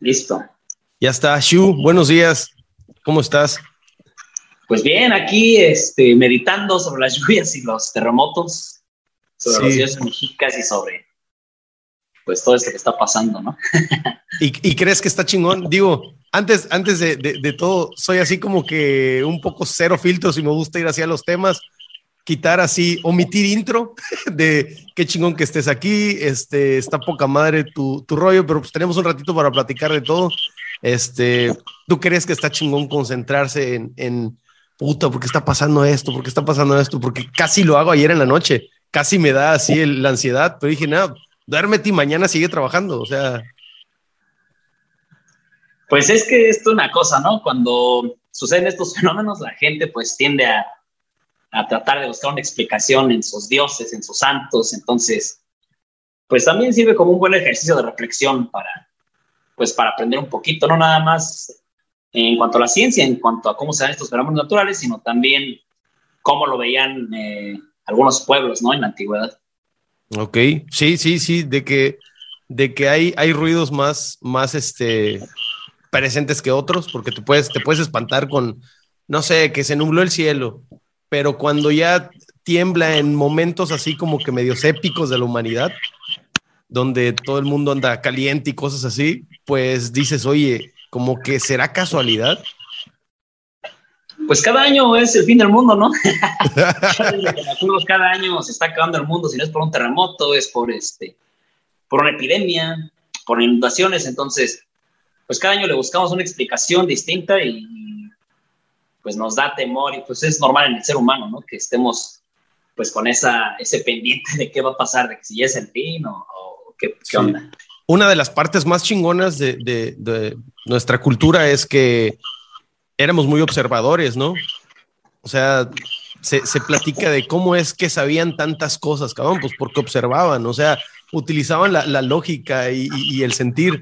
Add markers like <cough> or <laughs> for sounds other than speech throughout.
Listo. Ya está. Shu, buenos días. ¿Cómo estás? Pues bien, aquí este, meditando sobre las <laughs> lluvias y los terremotos, sobre los dioses mexicas y sobre pues todo esto que está pasando, ¿no? <laughs> ¿Y, crees que está chingón? Digo, antes, antes de, de, todo, soy así como que un poco cero filtros y me gusta ir hacia los temas, quitar así, omitir intro <laughs> de qué chingón que estés aquí, este, está poca madre tu, tu rollo, pero pues tenemos un ratito para platicar de todo. Este, ¿tú crees que está chingón concentrarse en, en puta, ¿por qué está pasando esto? ¿Por qué está pasando esto? Porque casi lo hago ayer en la noche, casi me da así la ansiedad, pero dije, nada, duérmete y mañana sigue trabajando, o sea. Pues es que esto es una cosa, ¿no? Cuando suceden estos fenómenos, la gente pues tiende a, a tratar de buscar una explicación en sus dioses, en sus santos, entonces, pues también sirve como un buen ejercicio de reflexión para, pues para aprender un poquito, no nada más en cuanto a la ciencia, en cuanto a cómo se dan estos fenómenos naturales, sino también cómo lo veían eh, algunos pueblos, ¿no? En la antigüedad. Ok, sí, sí, sí, de que, de que hay, hay ruidos más, más este, presentes que otros, porque te puedes, te puedes espantar con, no sé, que se nubló el cielo, pero cuando ya tiembla en momentos así como que medios épicos de la humanidad, donde todo el mundo anda caliente y cosas así, pues dices, oye, como que será casualidad. Pues cada año es el fin del mundo, ¿no? <laughs> <laughs> cada año se está acabando el mundo, si no es por un terremoto, es por este, por una epidemia, por inundaciones, entonces, pues cada año le buscamos una explicación distinta y pues nos da temor y pues es normal en el ser humano, ¿no? Que estemos pues con esa, ese pendiente de qué va a pasar, de que si es el fin o, qué, onda una de las partes más chingonas de, nuestra cultura es que éramos muy observadores, ¿no? O sea, se, platica de cómo es que sabían tantas cosas, cabrón, pues porque observaban, o sea, utilizaban la, lógica y, el sentir.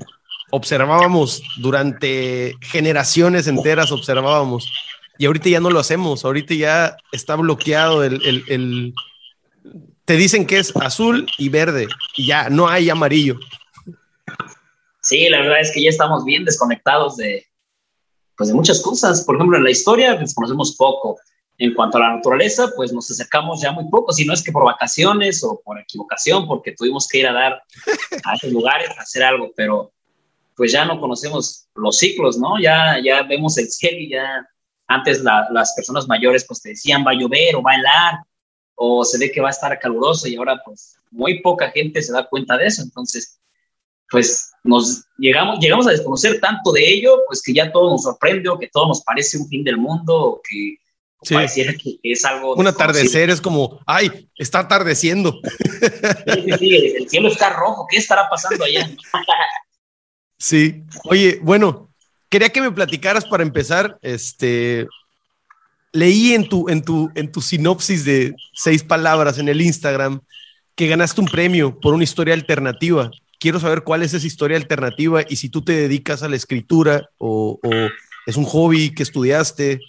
Observábamos durante generaciones enteras, observábamos. Y ahorita ya no lo hacemos, ahorita ya está bloqueado el, el te dicen que es azul y verde, y ya no hay amarillo. Sí, la verdad es que ya estamos bien desconectados de, pues de muchas cosas. Por ejemplo, en la historia desconocemos poco. En cuanto a la naturaleza, pues nos acercamos ya muy poco, si no es que por vacaciones o por equivocación, porque tuvimos que ir a dar a esos lugares a hacer algo, pero pues ya no conocemos los ciclos, ¿no? Ya, ya vemos el cielo y ya antes las personas mayores pues te decían va a llover o va a helar o se ve que va a estar caluroso y ahora pues muy poca gente se da cuenta de eso. Entonces, pues nos llegamos, llegamos a desconocer tanto de ello, pues que ya todo nos sorprende o que todo nos parece un fin del mundo o que pareciera que es algo... Un atardecer es como, ay, está atardeciendo. Sí, sí, sí, el cielo está rojo, ¿qué estará pasando allá? <laughs> Sí, oye, bueno, quería que me platicaras para empezar, este, leí en tu, en tu, en tu sinopsis de seis palabras en el Instagram que ganaste un premio por una historia alternativa quiero saber cuál es esa historia alternativa y si tú te dedicas a la escritura o, es un hobby que estudiaste.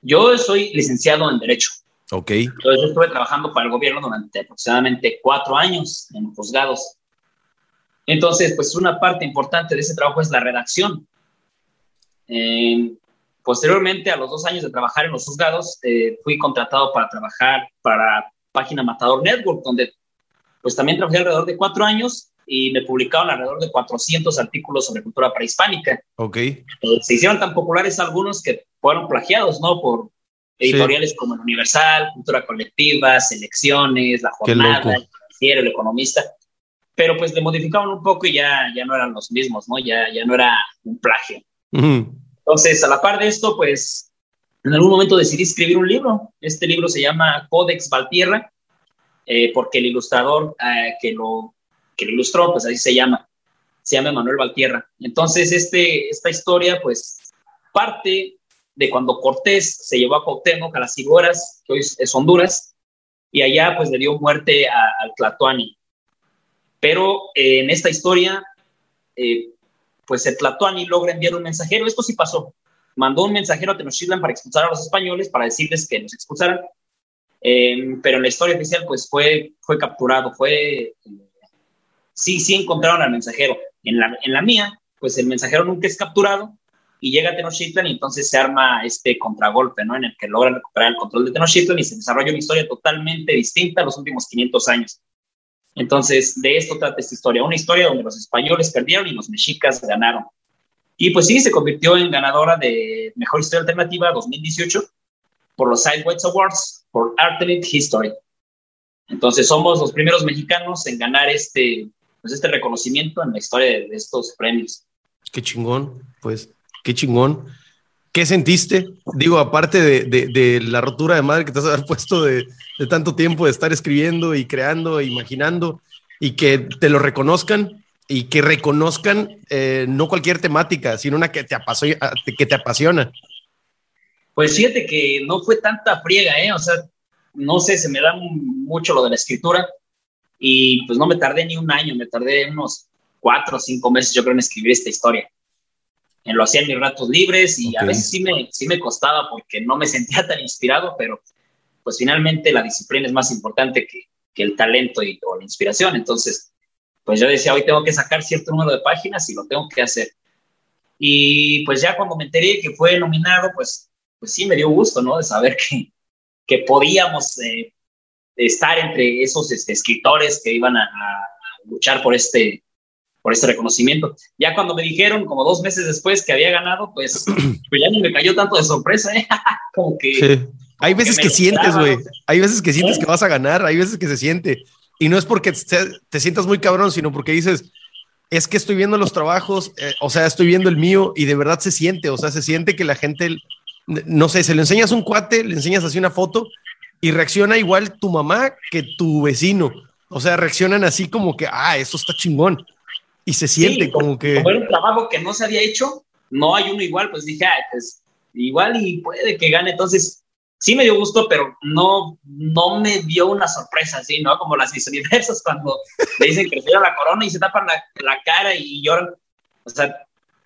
Yo soy licenciado en Derecho. Ok. Entonces estuve trabajando para el gobierno durante aproximadamente cuatro años en juzgados. Entonces, pues una parte importante de ese trabajo es la redacción. Eh, posteriormente, a los dos años de trabajar en los juzgados, eh, fui contratado para trabajar para Página Matador Network, donde pues también trabajé alrededor de cuatro años y me publicaron alrededor de 400 artículos sobre cultura prehispánica. Ok. Se hicieron tan populares algunos que fueron plagiados, ¿no? Por editoriales como El Universal, Cultura Colectiva, Selecciones, La Jornada, El Financiero, El Economista. Pero pues le modificaban un poco y ya, ya no eran los mismos, ¿no? Ya, ya no era un plagio. Entonces, a la par de esto, pues en algún momento decidí escribir un libro. Este libro se llama Codex Valtierra, eh, porque el ilustrador eh, que lo que lo ilustró, pues así se llama, se llama Manuel Valtierra. Entonces, este, esta historia, pues, parte de cuando Cortés se llevó a Cuauhtémoc a las Figueras, que hoy es Honduras, y allá, pues, le dio muerte al Tlatoani. Pero eh, en esta historia, eh, pues, el Tlatoani logra enviar un mensajero, esto sí pasó, mandó un mensajero a Tenochtitlan para expulsar a los españoles, para decirles que los expulsaran, eh, pero en la historia oficial, pues, fue, fue capturado, fue sí, sí encontraron al mensajero. En la, en la mía, pues el mensajero nunca es capturado y llega a Tenochtitlan y entonces se arma este contragolpe, ¿no? En el que logran recuperar el control de Tenochtitlan y se desarrolla una historia totalmente distinta los últimos 500 años. Entonces, de esto trata esta historia, una historia donde los españoles perdieron y los mexicas ganaron. Y pues sí, se convirtió en ganadora de Mejor Historia Alternativa 2018 por los Sideweights Awards por Alternate History. Entonces, somos los primeros mexicanos en ganar este, pues este reconocimiento en la historia de estos premios. Qué chingón, pues qué chingón. ¿Qué sentiste? Digo, aparte de, la rotura de madre que te has puesto de, tanto tiempo de estar escribiendo y creando e imaginando y que te lo reconozcan y que reconozcan eh, no cualquier temática, sino una que te, que te apasiona. Pues fíjate que no fue tanta friega, ¿eh? O sea, no sé, se me da mucho lo de la escritura y pues no me tardé ni un año, me tardé unos cuatro o cinco meses yo creo en escribir esta historia lo hacía en mis ratos libres y a veces sí me, sí me costaba porque no me sentía <laughs> tan inspirado, pero pues finalmente la disciplina es más importante que, que el talento y, o la inspiración. Entonces, pues yo decía, hoy tengo que sacar cierto número de páginas y lo tengo que hacer. Y pues ya cuando me enteré que fue nominado, pues, pues sí me dio gusto, ¿no? De saber que, que podíamos eh, estar entre esos este, escritores que iban a, a luchar por este, por este reconocimiento. Ya cuando me dijeron, como dos meses después, que había ganado, pues, <clears throat> pues ya ni me cayó tanto de sorpresa, ¿eh? <laughs> como que... Sí. Hay veces que, sientes, güey. Hay veces que sientes que vas a ganar, hay veces que se siente. Y no es porque te, sientas muy cabrón, sino porque dices, es que estoy viendo los trabajos, eh, o sea, estoy viendo el mío y de verdad se siente, o sea, se siente que la gente, no sé, se le enseñas un cuate, le enseñas así una foto y reacciona igual tu mamá que tu vecino. O sea, reaccionan así como que, ah, eso está chingón y se siente como que... Como era un trabajo que no se había hecho, no hay uno igual, pues dije, pues igual y puede que gane. Entonces, sí me dio gusto, pero no, no me dio una sorpresa, así, ¿no? Como las Universas <laughs> cuando le dicen que recibe la corona y se tapan la, la, cara y lloran. O sea,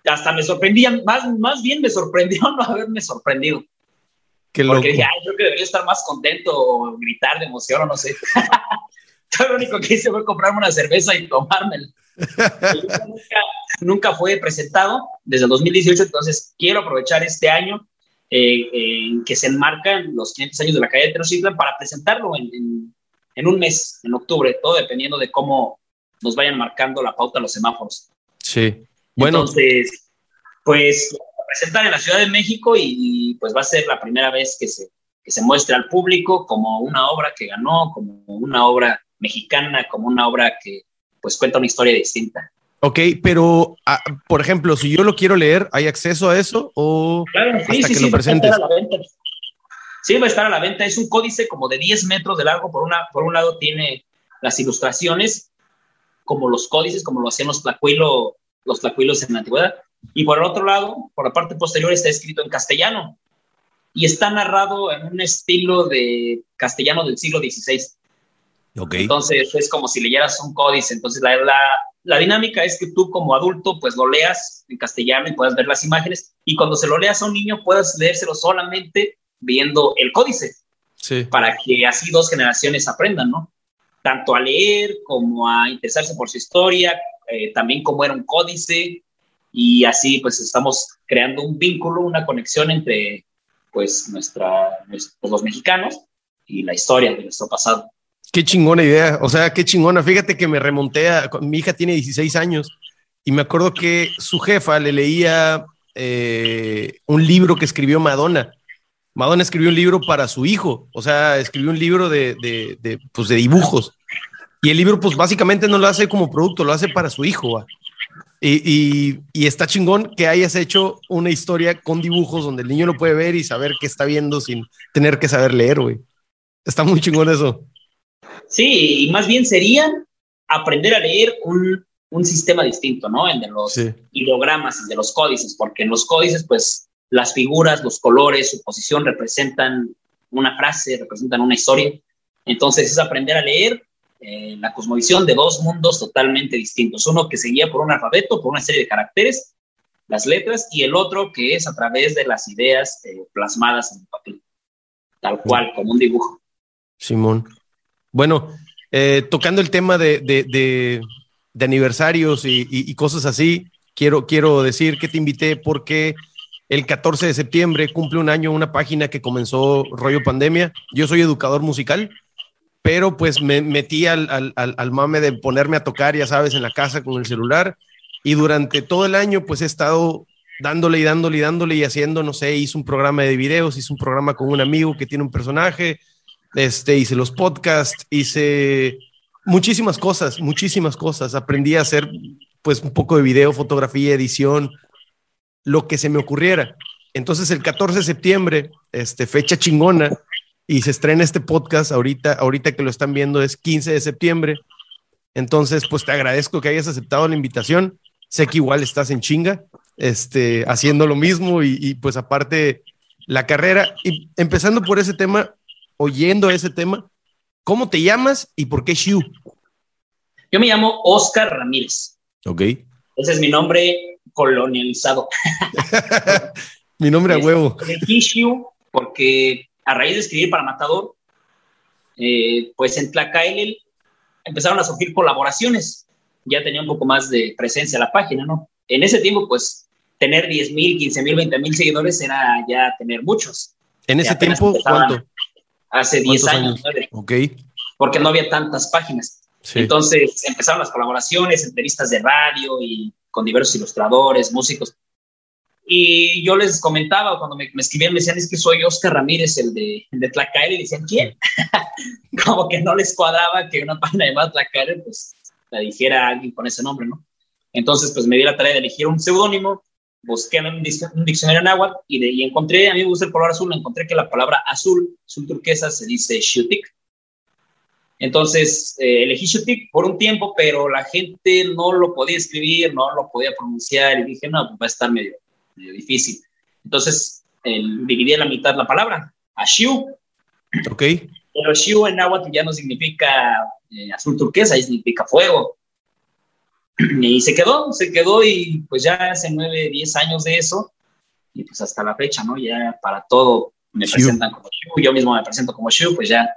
hasta me sorprendía, más, más bien me sorprendió <laughs> no haberme sorprendido. Qué Porque dije, ay, creo que debería estar más contento o gritar de emoción o no sé. <laughs> Yo lo único que hice fue comprarme una cerveza y tomármela nunca, fue presentado desde el 2018, entonces quiero aprovechar este año eh, en que se enmarcan los 500 años de la calle de Tenochtitlan para presentarlo en, en, un mes, en octubre, todo dependiendo de cómo nos vayan marcando la pauta los semáforos. Sí. Bueno. Entonces, pues presentar en la Ciudad de México y, pues va a ser la primera vez que se, que se muestre al público como una obra que ganó, como una obra mexicana, como una obra que, pues cuenta una historia distinta. Ok, pero ah, por ejemplo, si yo lo quiero leer, ¿hay acceso a eso o claro, sí, hasta sí, que sí, lo presentes? Va a estar a la venta. Sí, va a estar a la venta. Es un códice como de 10 metros de largo. Por, una, por un lado tiene las ilustraciones, como los códices, como lo hacían los, tlacuilo, los tlacuilos en la antigüedad. Y por el otro lado, por la parte posterior, está escrito en castellano. Y está narrado en un estilo de castellano del siglo XVI. Entonces es como si leyeras un códice. Entonces la, la, la, dinámica es que tú como adulto pues lo leas en castellano y puedas ver las imágenes y cuando se lo leas a un niño puedas leérselo solamente viendo el códice. Sí. Para que así dos generaciones aprendan, ¿no? Tanto a leer como a interesarse por su historia, eh, también como era un códice y así pues estamos creando un vínculo, una conexión entre pues nuestra, pues, los mexicanos y la historia de nuestro pasado. Qué chingona idea. O sea, qué chingona. Fíjate que me remonté a. Mi hija tiene 16 años y me acuerdo que su jefa le leía eh, un libro que escribió Madonna. Madonna escribió un libro para su hijo. O sea, escribió un libro de, de, pues de dibujos. Y el libro, pues básicamente no lo hace como producto, lo hace para su hijo. Y, y, está chingón que hayas hecho una historia con dibujos donde el niño lo puede ver y saber qué está viendo sin tener que saber leer, güey. Está muy chingón eso. Sí, y más bien sería aprender a leer un, un sistema distinto, ¿no? El de los ideogramas, el de los códices, porque en los códices, pues, las figuras, los colores, su posición representan una frase, representan una historia. Entonces es aprender a leer eh, la cosmovisión de dos mundos totalmente distintos. Uno que se guía por un alfabeto, por una serie de caracteres, las letras, y el otro que es a través de las ideas eh, plasmadas en el papel, tal cual, como un dibujo. Simón. Bueno, eh, tocando el tema de, aniversarios y, cosas así, quiero, quiero decir que te invité porque el 14 de septiembre cumple un año una página que comenzó rollo pandemia. Yo soy educador musical, pero pues me metí al, al, al, mame de ponerme a tocar, ya sabes, en la casa con el celular. Y durante todo el año pues he estado dándole y dándole y dándole y haciendo, no sé, hice un programa de videos, hice un programa con un amigo que tiene un personaje, este, hice los podcasts, hice muchísimas cosas, muchísimas cosas. Aprendí a hacer pues un poco de video, fotografía, edición, lo que se me ocurriera. Entonces el 14 de septiembre, este, fecha chingona, y se estrena este podcast ahorita, ahorita que lo están viendo es 15 de septiembre. Entonces, pues te agradezco que hayas aceptado la invitación. Sé que igual estás en chinga, este, haciendo lo mismo y, y pues aparte la carrera. Y empezando por ese tema, oyendo ese tema, ¿cómo te llamas y por qué Shu? Yo me llamo Oscar Ramírez. Ok. Ese es mi nombre colonializado. <laughs> mi nombre a huevo. Elegí Shu porque a raíz de escribir para Matador, eh, pues en Tlacael empezaron a surgir colaboraciones. Ya tenía un poco más de presencia la página, ¿no? En ese tiempo, pues tener 10 mil, 15 mil, 20 mil seguidores era ya tener muchos. ¿En ese tiempo cuánto? Hace 10 años. Ok. Porque no había tantas páginas. Entonces empezaron las colaboraciones, entrevistas de radio y con diversos ilustradores, músicos. Y yo les comentaba cuando me, escribían, me decían, es que soy Oscar Ramírez, el de, el de Tlacael, y decían, ¿quién? <laughs> Como que no les cuadraba que una página llamada Tlacael, pues la dijera alguien con ese nombre, ¿no? Entonces, pues me di la tarea de elegir un seudónimo, busqué en un, diccionario en agua y, de, y encontré, a mí me gusta el color azul, encontré que la palabra azul, azul turquesa, se dice Shutik. Entonces, eh, elegí Shutik por un tiempo, pero la gente no lo podía escribir, no lo podía pronunciar, y dije, no, pues va a estar medio, medio difícil. Entonces, dividí en la mitad la palabra, Ashiu. Ok. Pero Ashiu en agua ya no significa eh, azul turquesa, significa fuego. Y se quedó, se quedó y pues ya hace nueve, diez años de eso, y pues hasta la fecha, ¿no? Ya para todo me presentan como Shu, yo mismo me presento como Shu, pues ya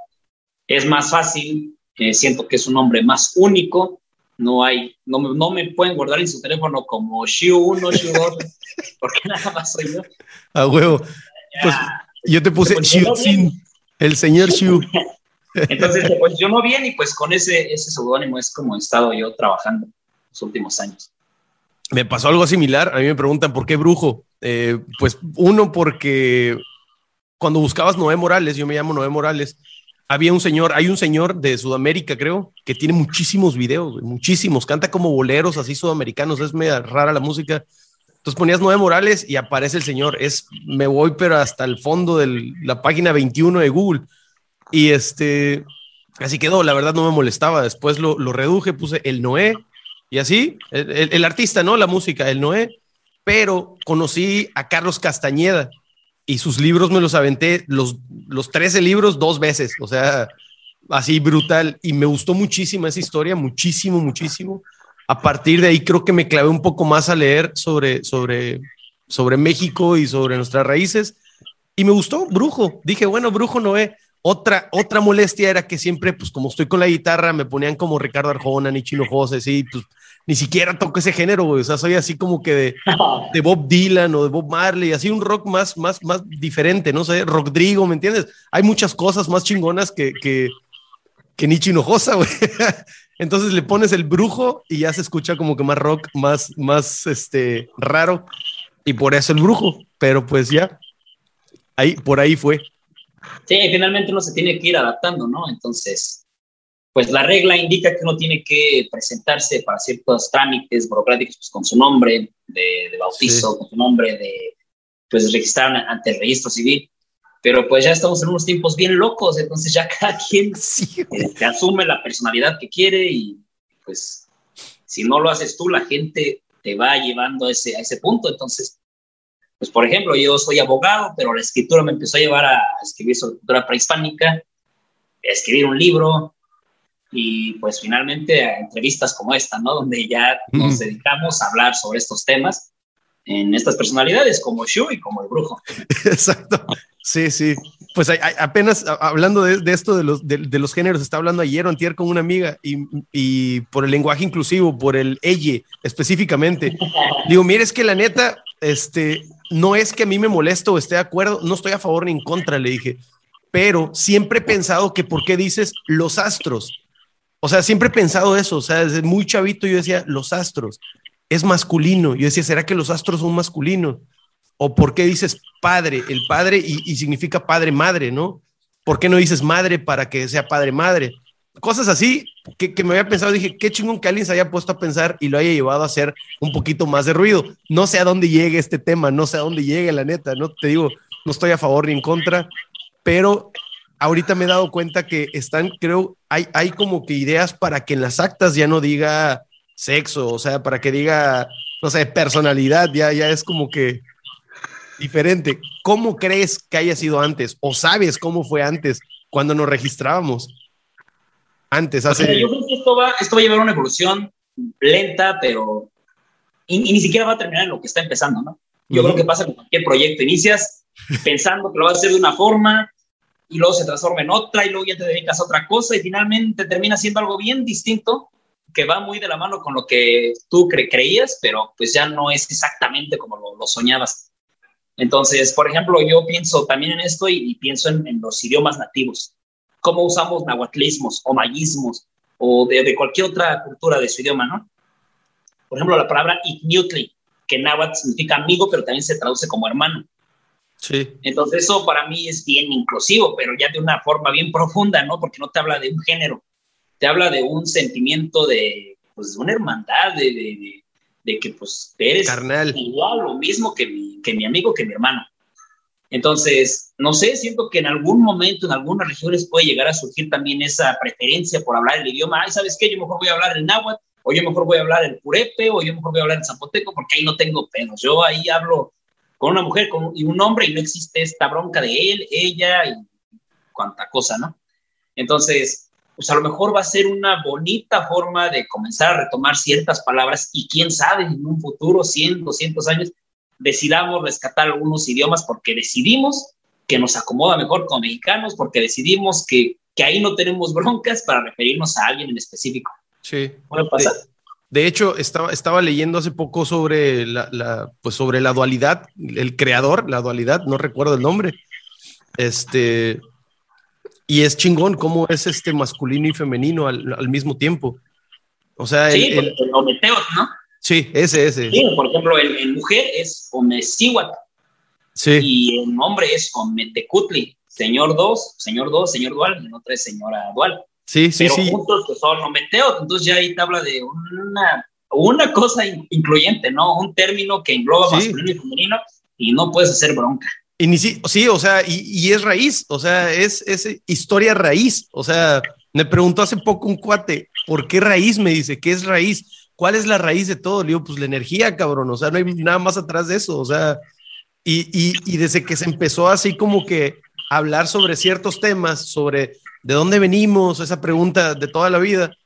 es más fácil, eh, siento que es un nombre más único, no hay, no, no me pueden guardar en su teléfono como Shu 1, Shu 2, porque nada más soy yo. A huevo. pues yo te puse Shu el señor Shu. <laughs> Entonces se posicionó bien y pues con ese, ese seudónimo es como he estado yo trabajando últimos años. Me pasó algo similar. A mí me preguntan por qué brujo. Eh, pues uno, porque cuando buscabas Noé Morales, yo me llamo Noé Morales, había un señor, hay un señor de Sudamérica, creo, que tiene muchísimos videos, muchísimos, canta como boleros así sudamericanos, es media rara la música. Entonces ponías Noé Morales y aparece el señor. Es, me voy, pero hasta el fondo de la página 21 de Google. Y este, así quedó, la verdad no me molestaba. Después lo reduje, puse el Noé y así, el, artista, ¿no? La música, el Noé. Pero conocí a Carlos Castañeda y sus libros me los aventé, los, los 13 libros dos veces, o sea, así brutal. Y me gustó muchísimo esa historia, muchísimo, muchísimo. A partir de ahí creo que me clavé un poco más a leer sobre, sobre, sobre México y sobre nuestras raíces. Y me gustó Brujo. Dije, bueno, Brujo Noé. Otra, otra molestia era que siempre, pues como estoy con la guitarra, me ponían como Ricardo Arjona, ni Chino José, sí, pues ni siquiera toco ese género, güey. O sea, soy así como que de, Bob Dylan o de Bob Marley, así un rock más, más, más diferente, no sé, Rodrigo, ¿me entiendes? Hay muchas cosas más chingonas que, que, que ni Chinojosa, güey. <laughs> Entonces le pones el brujo y ya se escucha como que más rock, más, más este, raro. Y por eso el brujo. Pero pues ya, ahí, por ahí fue. Sí, finalmente uno se tiene que ir adaptando, ¿no? Entonces, pues la regla indica que uno tiene que presentarse para ciertos trámites burocráticos pues, con su nombre de, bautizo, con su nombre de, pues, registrar ante el registro civil. Pero pues ya estamos en unos tiempos bien locos, entonces ya <laughs> cada quien sí, este, asume la personalidad que quiere y pues si no lo haces tú, la gente te va llevando a ese, a ese punto. Entonces, pues por ejemplo, yo soy abogado, pero la escritura me empezó a llevar a escribir sobre cultura prehispánica, a escribir un libro, y pues finalmente a entrevistas como esta, ¿no? Donde ya nos dedicamos a hablar sobre estos temas. en estas personalidades como Shu y como el brujo. <laughs> Exacto. Sí, sí. Pues apenas hablando de, esto de los, de, los géneros, está hablando ayer o antier con una amiga y, y por el lenguaje inclusivo, por el ella específicamente. Digo, mire, es que la neta, este, no es que a mí me moleste o esté de acuerdo, no estoy a favor ni en contra, le dije, pero siempre he pensado que por qué dices los astros. O sea, siempre he pensado eso, o sea, desde muy chavito yo decía los astros, es masculino. Yo decía, ¿será que los astros son masculinos? ¿O por qué dices padre? El padre y, significa padre madre, ¿no? ¿Por qué no dices madre para que sea padre madre? Cosas así que, que, me había pensado, dije, qué chingón que alguien se haya puesto a pensar y lo haya llevado a hacer un poquito más de ruido. No sé a dónde llegue este tema, no sé a dónde llegue, la neta, no te digo, no estoy a favor ni en contra, pero ahorita me he dado cuenta que están, creo, hay, hay como que ideas para que en las actas ya no diga sexo, o sea, para que diga, no sé, personalidad, ya, ya es como que diferente. ¿Cómo crees que haya sido antes? ¿O sabes cómo fue antes cuando nos registrábamos? Antes, hace... yo creo que esto va, esto va a llevar una evolución lenta, pero... Y, ni siquiera va a terminar en lo que está empezando, ¿no? Yo creo que pasa con cualquier proyecto. Inicias pensando que lo vas a hacer de una forma y luego se transforma en otra y luego ya te dedicas a otra cosa y finalmente termina siendo algo bien distinto que va muy de la mano con lo que tú creías, pero pues ya no es exactamente como lo, soñabas. Entonces, por ejemplo, yo pienso también en esto y, pienso en, los idiomas nativos. ¿Cómo usamos nahuatlismos o mayismos o de, cualquier otra cultura de su idioma, no? Por ejemplo, la palabra ikniutli, que náhuatl significa amigo, pero también se traduce como hermano. Sí. Entonces eso para mí es bien inclusivo, pero ya de una forma bien profunda, ¿no? Porque no te habla de un género, te habla de un sentimiento de, pues, de una hermandad, de, de, de, que pues eres Carnal. igual, lo mismo que mi, que mi amigo, que mi hermano. Entonces, no sé, siento que en algún momento, en algunas regiones puede llegar a surgir también esa preferencia por hablar el idioma. Ay, ¿sabes qué? Yo mejor voy a hablar el náhuatl, o yo mejor voy a hablar el purepe, o yo mejor voy a hablar el zapoteco, porque ahí no tengo pedos. Yo ahí hablo con una mujer con, y un hombre y no existe esta bronca de él, ella y cuanta cosa, ¿no? Entonces, pues a lo mejor va a ser una bonita forma de comenzar a retomar ciertas palabras y quién sabe, en un futuro, 100, 200 años, decidamos rescatar algunos idiomas porque decidimos que nos acomoda mejor como mexicanos, porque decidimos que, que ahí no tenemos broncas para referirnos a alguien en específico. Sí. Puede pasar. De hecho, estaba, estaba leyendo hace poco sobre la, pues sobre la dualidad, el creador, la dualidad, no recuerdo el nombre. Este, y es chingón cómo es este masculino y femenino al, mismo tiempo. O sea, sí, el, el, ometeo, ¿no? Sí, ese, ese. Sí, por ejemplo, en, mujer es omecihuat. Sí. Y en hombre es ometecutli. Señor dos, señor dos, señor dual, y en otra es señora dual. Sí, sí, pero sí. juntos pues, son ometeos, entonces ya ahí te habla de una, una cosa incluyente, ¿no? Un término que engloba masculino y femenino y no puedes hacer bronca. Y ni sí, sí, o sea, y, y, es raíz, o sea, es, es historia raíz. O sea, me preguntó hace poco un cuate, ¿por qué raíz? Me dice, ¿qué es raíz? ¿Cuál es la raíz de todo? Le digo, pues la energía, cabrón, o sea, no hay nada más atrás de eso, o sea, y, y, y desde que se empezó así como que hablar sobre ciertos temas, sobre ¿De dónde venimos? Esa pregunta de toda la vida.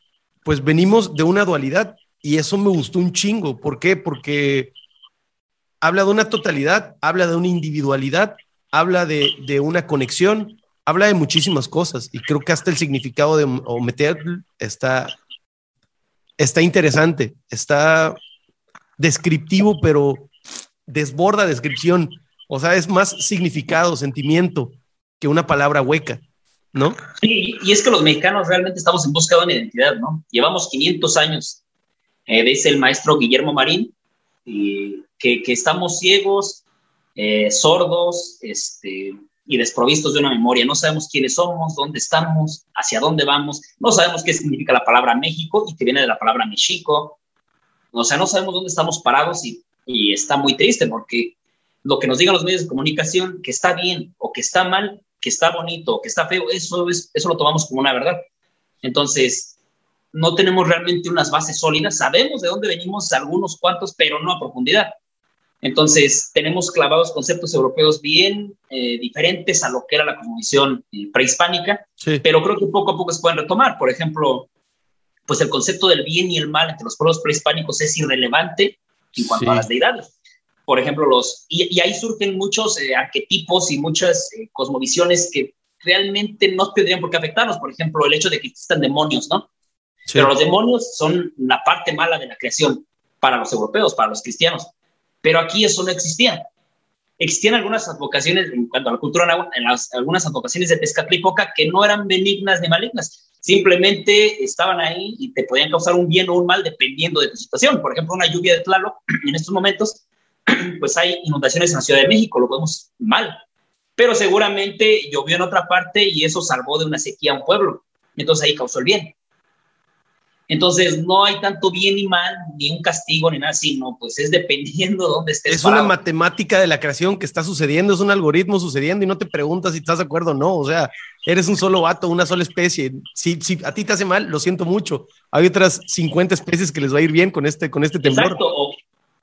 Pues venimos de una dualidad y eso me gustó un chingo. ¿Por qué? Porque habla de una totalidad, habla de una individualidad, habla de, una conexión, habla de muchísimas cosas y creo que hasta el significado de meter está, está interesante, está descriptivo, pero desborda descripción. O sea, es más significado, sentimiento que una palabra hueca. ¿No? Sí, y es que los mexicanos realmente estamos en busca de una identidad, ¿no? Llevamos 500 años, eh, dice el maestro Guillermo Marín, y que, que, estamos ciegos, eh, sordos este, y desprovistos de una memoria. No sabemos quiénes somos, dónde estamos, hacia dónde vamos, no sabemos qué significa la palabra México y que viene de la palabra Mexico. O sea, no sabemos dónde estamos parados y, y está muy triste porque lo que nos digan los medios de comunicación, que está bien o que está mal, que está bonito, que está feo, eso, es, eso lo tomamos como una verdad. Entonces, no tenemos realmente unas bases sólidas, sabemos de dónde venimos algunos cuantos, pero no a profundidad. Entonces, tenemos clavados conceptos europeos bien eh, diferentes a lo que era la cosmovisión eh, prehispánica, pero creo que poco a poco se pueden retomar. Por ejemplo, pues el concepto del bien y el mal entre los pueblos prehispánicos es irrelevante en cuanto a las deidades. Por ejemplo, los, y, ahí surgen muchos eh, arquetipos y muchas eh, cosmovisiones que realmente no tendrían por qué afectarnos. Por ejemplo, el hecho de que existan demonios, ¿no? Pero los demonios son la parte mala de la creación para los europeos, para los cristianos. Pero aquí eso no existía. Existían algunas advocaciones, en cuanto a la cultura en algunas advocaciones de Tezcatlipoca que no eran benignas ni malignas. Simplemente estaban ahí y te podían causar un bien o un mal dependiendo de tu situación. Por ejemplo, una lluvia de Tlaloc en estos momentos, <clears throat> pues hay inundaciones en la Ciudad de México, lo vemos mal. Pero seguramente llovió en otra parte y eso salvó de una sequía a un pueblo. Entonces ahí causó el bien. Entonces, no hay tanto bien ni mal, ni un castigo, ni nada, sino pues es dependiendo de dónde estés. Es una matemática de la creación que está sucediendo, es un algoritmo sucediendo y no te preguntas si estás de acuerdo o no. O sea, eres un solo vato, una sola especie. Si, si a ti te hace mal, lo siento mucho. Hay otras 50 especies que les va a ir bien con este, con este temblor. Exacto. O,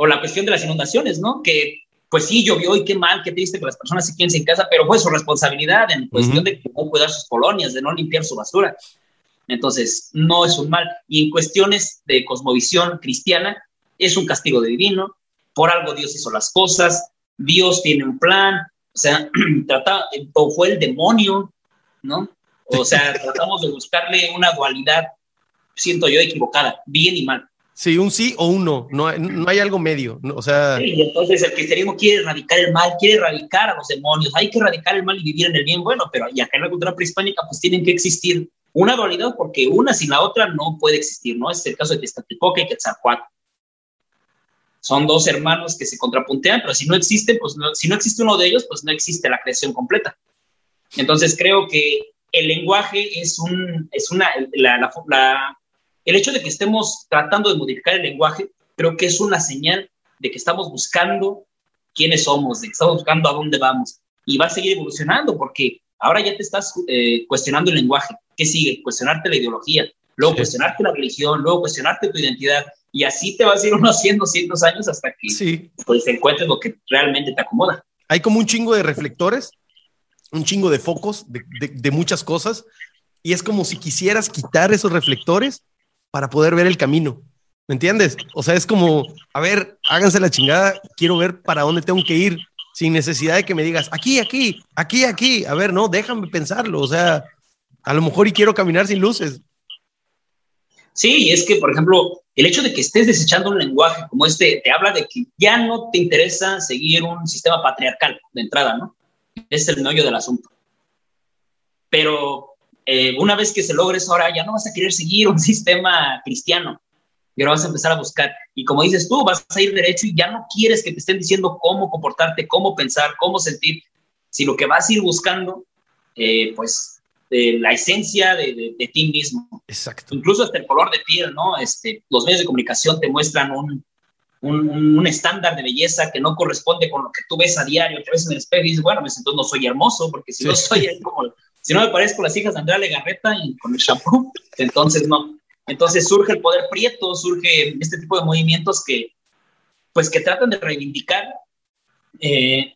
o la cuestión de las inundaciones, ¿no? Que pues sí, llovió y qué mal, qué triste que las personas se queden en casa, pero fue su responsabilidad en cuestión de no cuidar sus colonias, de no limpiar su basura. Entonces, no es un mal. Y en cuestiones de cosmovisión cristiana, es un castigo divino. Por algo Dios hizo las cosas. Dios tiene un plan. O sea, <clears throat> trata, o fue el demonio, ¿no? O sea, <laughs> tratamos de buscarle una dualidad, siento yo, equivocada, bien y mal. Sí, un sí o un no, no, hay algo medio, o sea... Sí, entonces el cristianismo quiere erradicar el mal, quiere erradicar a los demonios, hay que erradicar el mal y vivir en el bien, bueno, pero y acá en la cultura prehispánica pues tienen que existir una dualidad porque una sin la otra no puede existir, ¿no? Es el caso de Tezcatlipoca y Quetzalcoatl. Son dos hermanos que se contrapuntean, pero si no existen, pues si no existe uno de ellos, pues no existe la creación completa. Entonces creo que el lenguaje es un, es una, la, el hecho de que estemos tratando de modificar el lenguaje, creo que es una señal de que estamos buscando quiénes somos, de que estamos buscando a dónde vamos. Y va a seguir evolucionando porque ahora ya te estás eh, cuestionando el lenguaje. ¿Qué sigue? Cuestionarte la ideología, luego cuestionarte la religión, luego cuestionarte tu identidad. Y así te vas a ir unos <laughs> 100, 200 años hasta que sí. pues, encuentres lo que realmente te acomoda. Hay como un chingo de reflectores, un chingo de focos de, de muchas cosas. Y es como si quisieras quitar esos reflectores para poder ver el camino. ¿Me entiendes? O sea, es como, a ver, háganse la chingada, quiero ver para dónde tengo que ir, sin necesidad de que me digas, aquí, aquí, aquí, aquí. A ver, no, déjame pensarlo. O sea, a lo mejor y quiero caminar sin luces. Sí, es que, por ejemplo, el hecho de que estés desechando un lenguaje como este te habla de que ya no te interesa seguir un sistema patriarcal de entrada, ¿no? Es el meollo del asunto. Pero eh, una vez que se logre eso, ahora ya no vas a querer seguir un <laughs> sistema cristiano. Y ahora vas a empezar a buscar. Y como dices tú, vas a ir derecho y ya no quieres que te estén diciendo cómo comportarte, cómo pensar, cómo sentir, sino que vas a ir buscando, eh, pues, de la esencia de, de, ti mismo. Exacto. Incluso hasta el color de piel, ¿no? Este, los medios de comunicación te muestran un, un, un, estándar de belleza que no corresponde con lo que tú ves a diario, que ves en el espejo y dices, bueno, pues entonces no soy hermoso, porque si no soy como, si no me parezco las hijas de Andrea Legarreta y con el shampoo, entonces no. Entonces surge el poder prieto, surge este tipo de movimientos que, pues, que tratan de reivindicar eh,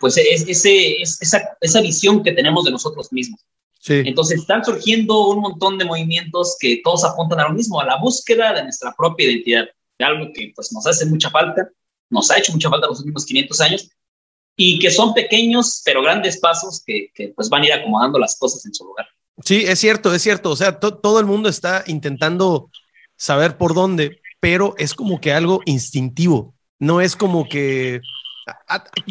pues es, ese, esa, esa visión que tenemos de nosotros mismos. Entonces están surgiendo un montón de movimientos que todos apuntan a lo mismo, a la búsqueda de nuestra propia identidad, de algo que pues nos hace mucha falta, nos ha hecho mucha falta los últimos 500 años y que son pequeños pero grandes pasos que, que pues van a ir acomodando las cosas en su lugar. Sí, es cierto, es cierto. O sea, todo el mundo está intentando saber por dónde, pero es como que algo instintivo. No es como que.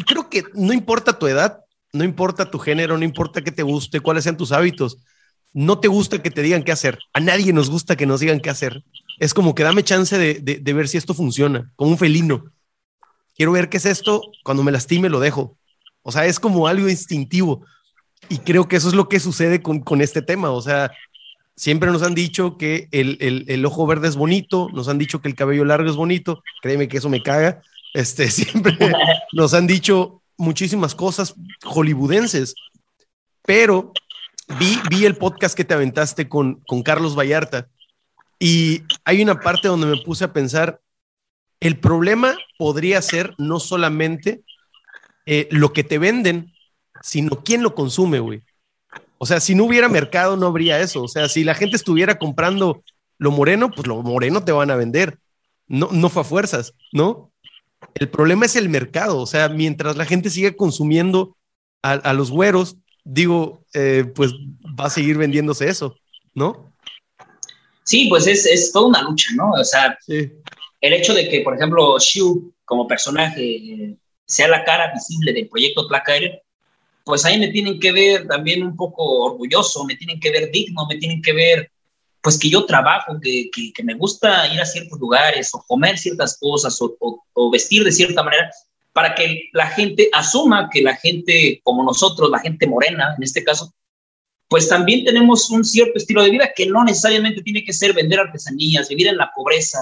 creo que no importa tu edad, no importa tu género, no importa qué te guste, cuáles sean tus hábitos, no te gusta que te digan qué hacer. A nadie nos gusta que nos digan qué hacer. Es como que dame chance de, ver si esto funciona, como un felino. Quiero ver qué es esto, cuando me lastime lo dejo. O sea, es como algo instintivo. Y creo que eso es lo que sucede con, este tema. O sea, siempre nos han dicho que el, el, ojo verde es bonito, nos han dicho que el cabello largo es bonito. Créeme que eso me caga. Este, <laughs> siempre nos han dicho muchísimas cosas hollywoodenses, pero vi, vi el podcast que te aventaste con, con Carlos Vallarta y hay una parte donde me puse a pensar, el problema podría ser no solamente eh, lo que te venden, sino quién lo consume, güey. O sea, si no hubiera mercado, no habría eso. O sea, si la gente estuviera comprando lo moreno, pues lo moreno te van a vender. No, no fue a fuerzas, ¿no? El problema es el mercado, o sea, mientras la gente siga consumiendo a, los güeros, digo, eh, pues va a seguir vendiéndose eso, ¿no? Sí, pues es, es toda una lucha, ¿no? O sea, el hecho de que, por ejemplo, Shu como personaje sea la cara visible del proyecto Tlacaere, pues ahí me tienen que ver también un poco orgulloso, me tienen que ver digno, me tienen que ver, pues que yo trabajo, que, que, me gusta ir a ciertos lugares o comer ciertas cosas o, o, vestir de cierta manera, para que la gente asuma que la gente como nosotros, la gente morena en este caso, pues también tenemos un cierto estilo de vida que no necesariamente tiene que ser vender artesanías, vivir en la pobreza,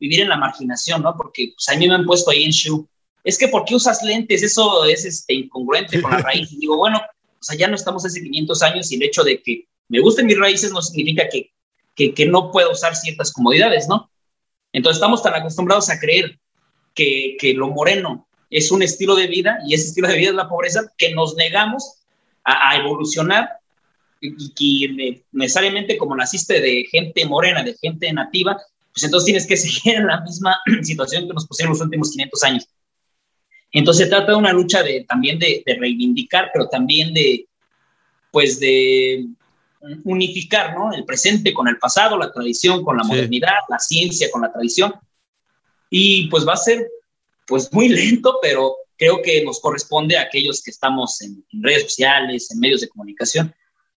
vivir en la marginación, ¿no? Porque pues, a mí me han puesto ahí en show es que ¿por qué usas lentes? Eso es este, incongruente con la <laughs> raíz. Y digo, bueno, o sea, ya no estamos hace 500 años y el hecho de que me gusten mis raíces no significa que, que, que no pueda usar ciertas comodidades, ¿no? Entonces estamos tan acostumbrados a creer que, que, lo moreno es un estilo de vida y ese estilo de vida es la pobreza que nos negamos a, a evolucionar y que necesariamente como naciste de gente morena, de gente nativa, pues entonces tienes que <laughs> seguir en la misma <clears throat> situación que nos pusieron los últimos 500 años. Entonces se trata de una lucha de, también de, reivindicar, pero también de, pues de unificar, ¿no? El presente con el pasado, la tradición con la modernidad, la ciencia con la tradición. Y pues va a ser, pues muy <laughs> lento, pero creo que nos corresponde a aquellos que estamos en, redes sociales, en medios de comunicación,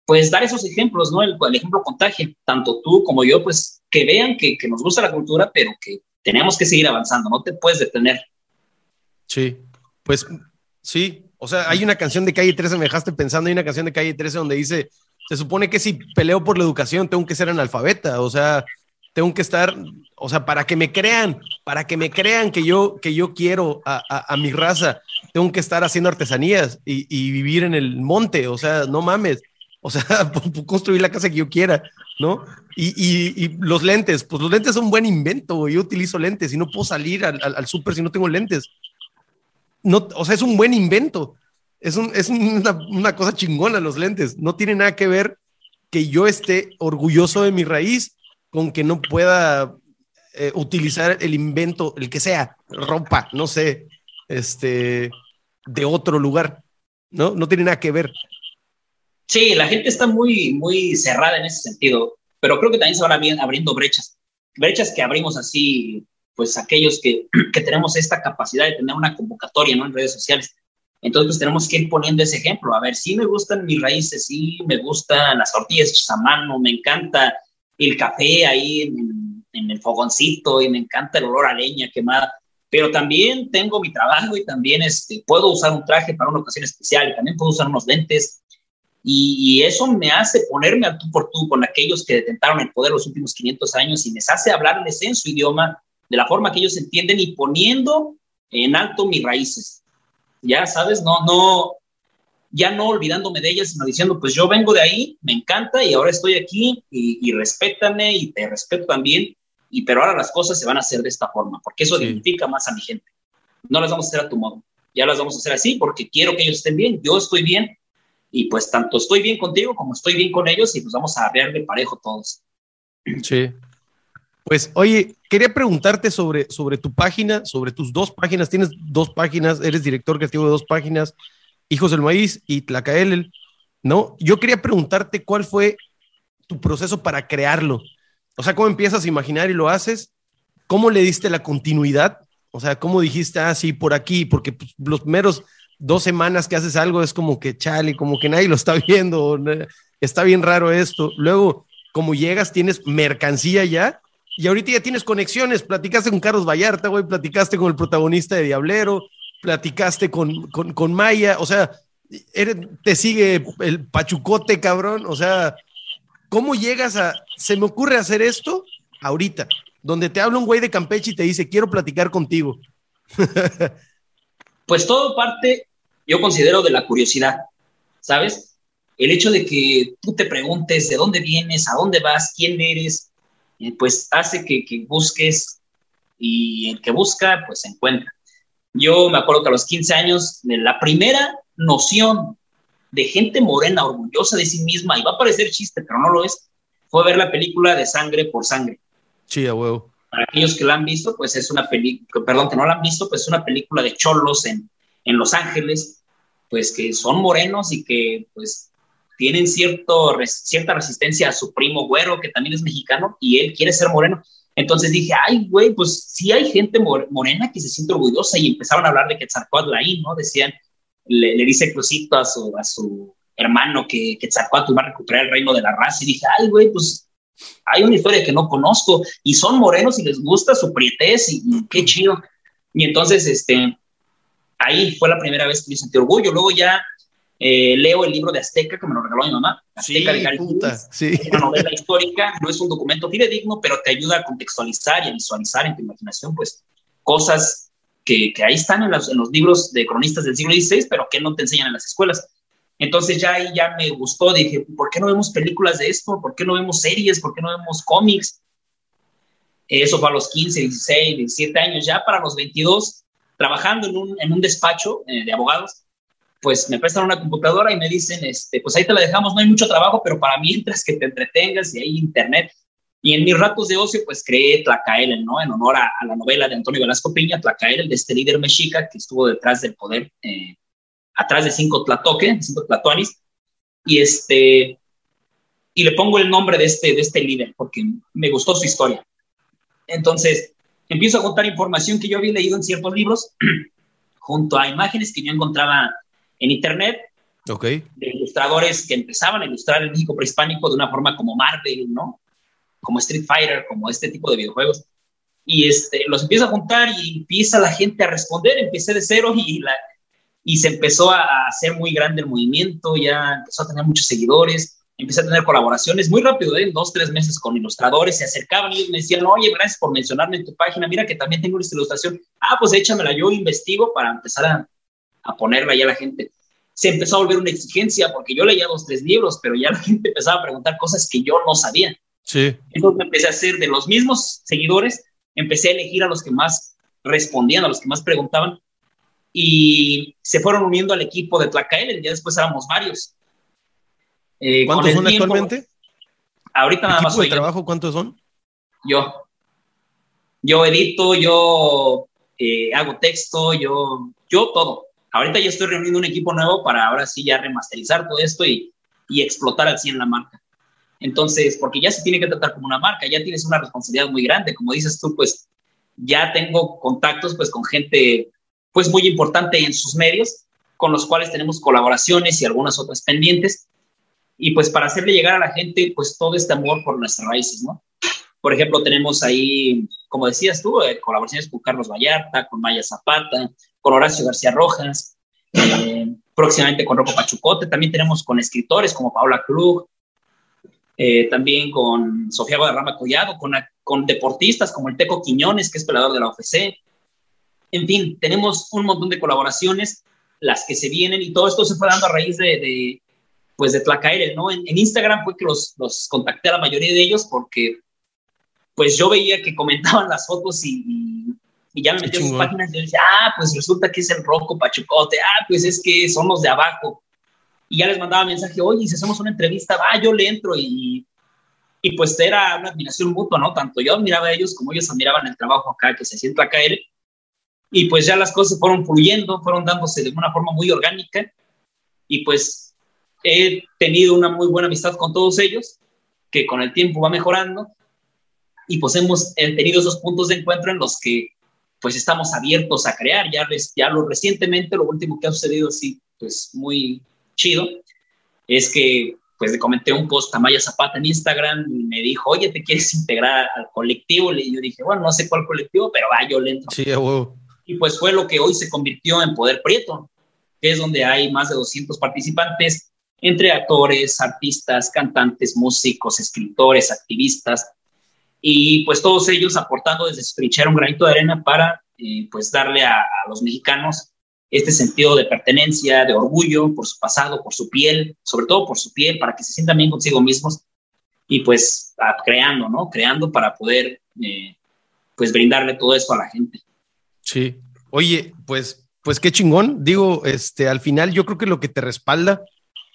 pues dar esos ejemplos, ¿no? El, ejemplo contagia, tanto tú como yo, pues que vean que, que nos gusta la cultura, pero que tenemos que seguir avanzando, no te puedes detener. Sí, pues sí. O sea, hay una canción de Calle 13, me dejaste pensando, hay una canción de Calle 13 donde dice, se supone que si peleo por la educación tengo que ser analfabeta, o sea, tengo que estar, o sea, para que me crean, para que me crean que yo, que yo quiero a, mi raza, tengo que estar haciendo artesanías y, vivir en el monte, o sea, no mames, o sea, <laughs> construir la casa que yo quiera, ¿no? Y, los lentes, pues los lentes son un buen invento, yo utilizo lentes y no puedo salir al, al si no tengo lentes no, o sea, es un buen invento. Es, una, cosa chingona los lentes. No tiene nada que ver que yo esté orgulloso de mi raíz con que no pueda eh, utilizar el invento, el que sea, ropa, no sé, este, de otro lugar. ¿No? No tiene nada que ver. Sí, la gente está muy, muy cerrada en ese sentido, pero creo que también se van abriendo brechas. Brechas que abrimos así pues aquellos que, <clears throat> que, tenemos esta capacidad de tener una convocatoria ¿no? en redes sociales. Entonces, pues tenemos que ir poniendo ese ejemplo. A ver, sí me gustan mis raíces, sí me gustan las tortillas hechas a mano, me encanta el café ahí en, el fogoncito y me encanta el olor a leña quemada, pero también tengo mi trabajo y también este, puedo usar un traje para una ocasión especial y también puedo usar unos lentes. Y, y, eso me hace ponerme al tú por tú con aquellos que detentaron el poder los últimos 500 años y me hace hablarles en su idioma de la forma que ellos entienden y poniendo en alto mis raíces. Ya sabes, no, no, ya no olvidándome de ellas, sino diciendo, pues yo vengo de ahí, me encanta y ahora estoy aquí y, respétame y te respeto también, y pero ahora las cosas se van a hacer de esta forma, porque eso identifica más a mi gente. No las vamos a hacer a tu modo, ya las vamos a hacer así porque quiero que ellos estén bien, yo estoy bien y pues tanto estoy bien contigo como estoy bien con ellos y pues vamos a arrear de parejo todos. Sí, pues oye, quería preguntarte sobre, sobre tu página, sobre tus dos páginas. Tienes dos páginas, eres director creativo de dos páginas, Hijos del Maíz y Tlacaelel, ¿no? Yo quería preguntarte cuál fue tu proceso para crearlo. O sea, ¿cómo empiezas a imaginar y lo haces? ¿Cómo le diste la continuidad? O sea, ¿cómo dijiste, ah, por aquí? Porque pues, los primeros dos semanas que haces algo es como que chale, como que nadie lo está viendo, está bien raro esto. Luego, como llegas, tienes mercancía ya y ahorita ya tienes conexiones, platicaste con Carlos Vallarta, güey, platicaste con el protagonista de Diablero, platicaste con, con, Maya, o sea, te sigue el pachucote, cabrón, o sea, ¿cómo llegas a, se me ocurre hacer esto ahorita, donde te habla un güey de Campeche y te dice, quiero platicar contigo? <laughs> pues todo parte, yo considero, de la curiosidad, ¿sabes? El hecho de que tú te preguntes de dónde vienes, a dónde vas, quién eres, pues hace que, busques y el que busca, pues se encuentra. Yo me acuerdo que a los 15 años, la primera noción de gente morena orgullosa de sí misma, y va a parecer chiste, pero no lo es, fue ver la película de Sangre por Sangre. Sí, a huevo. Para aquellos que la han visto, pues es una película, perdón, que no la han visto, pues es una película de cholos en, en Los Ángeles, pues que son morenos y que pues tienen cierto, cierta resistencia a su primo güero, que también es mexicano, y él quiere ser moreno. Entonces dije, ay, güey, pues sí hay gente morena que se siente orgullosa y empezaron a hablar de Quetzalcóatl ahí, ¿no? Decían, le, dice Crucito a su, a su hermano que Quetzalcóatl va a recuperar el reino de la raza y dije, ay, güey, pues hay una historia que no conozco y son morenos y les gusta su prietez y, qué chido. Y entonces, este, ahí fue la primera vez que me sentí orgullo. Luego ya eh, leo el libro de Azteca que me lo regaló mi mamá. Azteca de Gary sí. una novela histórica, no es un documento fidedigno, pero te ayuda a contextualizar y a visualizar en tu imaginación, pues, cosas que, que ahí están en los, en los, libros de cronistas del siglo XVI, pero que no te enseñan en las escuelas. Entonces ya ahí ya me gustó, dije, ¿por qué no vemos películas de esto? ¿Por qué no vemos series? ¿Por qué no vemos cómics? Eso fue a los 15, 16, 17 años, ya para los 22, trabajando en un, en un despacho eh, de abogados, pues me prestan una computadora y me dicen, este, pues ahí te la dejamos, no hay mucho trabajo, pero para mientras que te entretengas y hay internet. Y en mis ratos de ocio, pues creé Tlacael, ¿no? En honor a, la novela de Antonio Velasco Piña, Tlacael, de este líder mexica que estuvo detrás del poder, eh, atrás de cinco Tlatoque, cinco Tlatoanis, y este, y le pongo el nombre de este, de este líder, porque me gustó su historia. Entonces, empiezo a contar información que yo había leído en ciertos libros, <clears throat> junto a imágenes que yo encontraba en Internet, okay. de ilustradores que empezaban a ilustrar el México prehispánico de una forma como Marvel, ¿no? Como Street Fighter, como este tipo de videojuegos. Y este, los empiezo a juntar y empieza la gente a responder, empecé de cero y, la, y se empezó a hacer muy grande el movimiento, ya empezó a tener muchos seguidores, empecé a tener colaboraciones muy rápido, ¿eh? en dos, tres meses con ilustradores, se acercaban y me decían, oye, gracias por mencionarme en tu página, mira que también tengo esta ilustración, ah, pues échamela, yo investigo para empezar a, a ponerla ya a la gente. Se empezó a volver una exigencia porque yo leía dos, tres libros, pero ya <laughs> la gente empezaba a preguntar cosas que yo no sabía. Sí. Entonces empecé a hacer de los mismos seguidores, empecé a elegir a los que más respondían, a los que más preguntaban, y se fueron uniendo al equipo de Tlacael, ya después éramos varios. Eh, ¿Cuántos son actualmente? Ahorita nada más soy de trabajo cuántos son? Yo. Yo edito, yo eh, hago texto, yo, yo todo. Ahorita ya estoy reuniendo un equipo nuevo para ahora sí ya remasterizar todo esto y, y explotar así en la marca. Entonces, porque ya se tiene que tratar como una marca, ya tienes una responsabilidad muy grande, como dices tú, pues ya tengo contactos pues con gente pues muy importante en sus medios, con los cuales tenemos colaboraciones y algunas otras pendientes, y pues para hacerle llegar a la gente pues todo este amor por nuestras raíces, ¿no? Por ejemplo, tenemos ahí, como decías tú, eh, colaboraciones con Carlos Vallarta, con Maya Zapata, con Horacio García Rojas, eh, próximamente con Rocco Pachucote, también tenemos con escritores como Paula Krug, eh, también con Sofía Guadarrama Collado, con, con deportistas como el Teco Quiñones, que es pelador de la OFC. En fin, tenemos un montón de colaboraciones, las que se vienen, y todo esto se fue dando a raíz de pues de Tlacaere, ¿no? En, Instagram fue que los, los contacté a la mayoría de ellos porque pues yo veía que comentaban las fotos y, y ya me metí en sus páginas y yo decía, ah, pues resulta que es el Rocco Pachucote, ah, pues es que son los de abajo. Y ya les mandaba mensaje, oye, si hacemos una entrevista, va, yo le entro y, y pues era una admiración mutua, ¿no? Tanto yo admiraba a ellos como ellos admiraban el trabajo acá que se sienta a caer. Y pues ya las cosas fueron fluyendo, fueron dándose de una forma muy orgánica. Y pues he tenido una muy buena amistad con todos ellos, que con el tiempo va mejorando. Y pues hemos tenido esos puntos de encuentro en los que pues estamos abiertos a crear. Ya, ya lo recientemente, lo último que ha sucedido así, pues muy chido, es que pues le comenté un post a Maya Zapata en Instagram y me dijo, oye, ¿te quieres integrar al colectivo? Y yo dije, bueno, no sé cuál colectivo, pero va, yo le entro. Sí, Y pues fue lo que hoy se convirtió en Poder Prieto, que es donde hay más de 200 participantes, entre actores, artistas, cantantes, músicos, escritores, activistas, y pues todos ellos aportando desde su trinchera un granito de arena para eh, pues darle a, los mexicanos este sentido de pertenencia, de orgullo por su pasado, por su piel, sobre todo por su piel, para que se sientan bien consigo mismos y pues creando, ¿no? Creando para poder eh, pues brindarle todo esto a la gente. Sí. Oye, pues, pues qué chingón. Digo, este, al final yo creo que lo que te respalda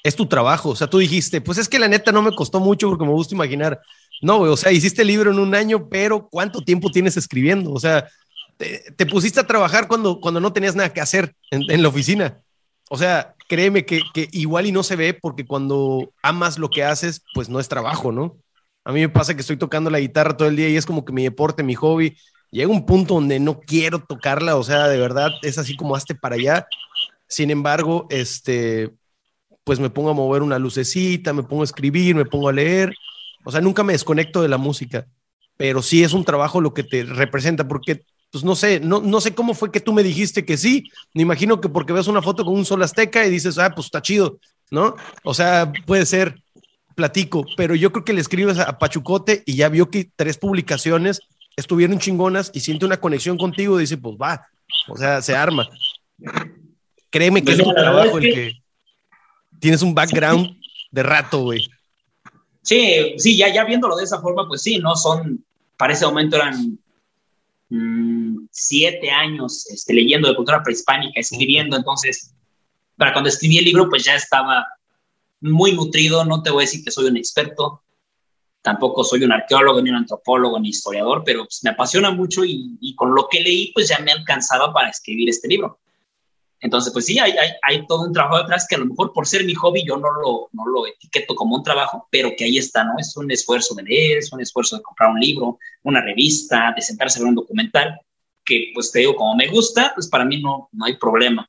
es tu trabajo. O sea, tú dijiste, pues es que la neta no me costó mucho porque me gusta imaginar no, güey, o sea, hiciste el libro en un año, pero ¿cuánto tiempo tienes escribiendo? O sea, te, pusiste a trabajar cuando, cuando no tenías nada que hacer en, la oficina. O sea, créeme que, que, igual y no se ve porque cuando amas lo que haces, pues no es trabajo, ¿no? A mí me pasa que estoy tocando la guitarra todo el día y es como que mi deporte, mi hobby. Llega un punto donde no quiero tocarla, o sea, de verdad es así como hazte para allá. Sin embargo, este, pues me pongo a mover una lucecita, me pongo a escribir, me pongo a leer. O sea, nunca me desconecto de la música, pero sí es un trabajo lo que te representa, porque, pues no sé, no, no sé cómo fue que tú me dijiste que sí. Me imagino que porque ves una foto con un sol azteca y dices, ah, pues está chido, ¿no? O sea, puede ser, platico, pero yo creo que le escribes a Pachucote y ya vio que tres publicaciones estuvieron chingonas y siente una conexión contigo y dice, pues va, o sea, se arma. Créeme que pues es un trabajo el que tienes un background de rato, güey. Sí, sí, ya, ya viéndolo de esa forma, pues sí, ¿no? Son, para ese momento eran mm, siete años este, leyendo de cultura prehispánica, escribiendo, entonces, para cuando escribí el libro, pues ya estaba muy nutrido, no te voy a decir que soy un experto, tampoco soy un arqueólogo, ni un antropólogo, ni historiador, pero pues, me apasiona mucho y, y, con lo que leí, pues ya me alcanzaba para escribir este libro. Entonces, pues sí, hay, hay, hay, todo un trabajo detrás que a lo mejor por ser mi hobby yo no lo, no lo etiqueto como un trabajo, pero que ahí está, ¿no? Es un esfuerzo de leer, es un esfuerzo de comprar un libro, una revista, de sentarse a ver un documental, que pues te digo, como me gusta, pues para mí no, no hay problema.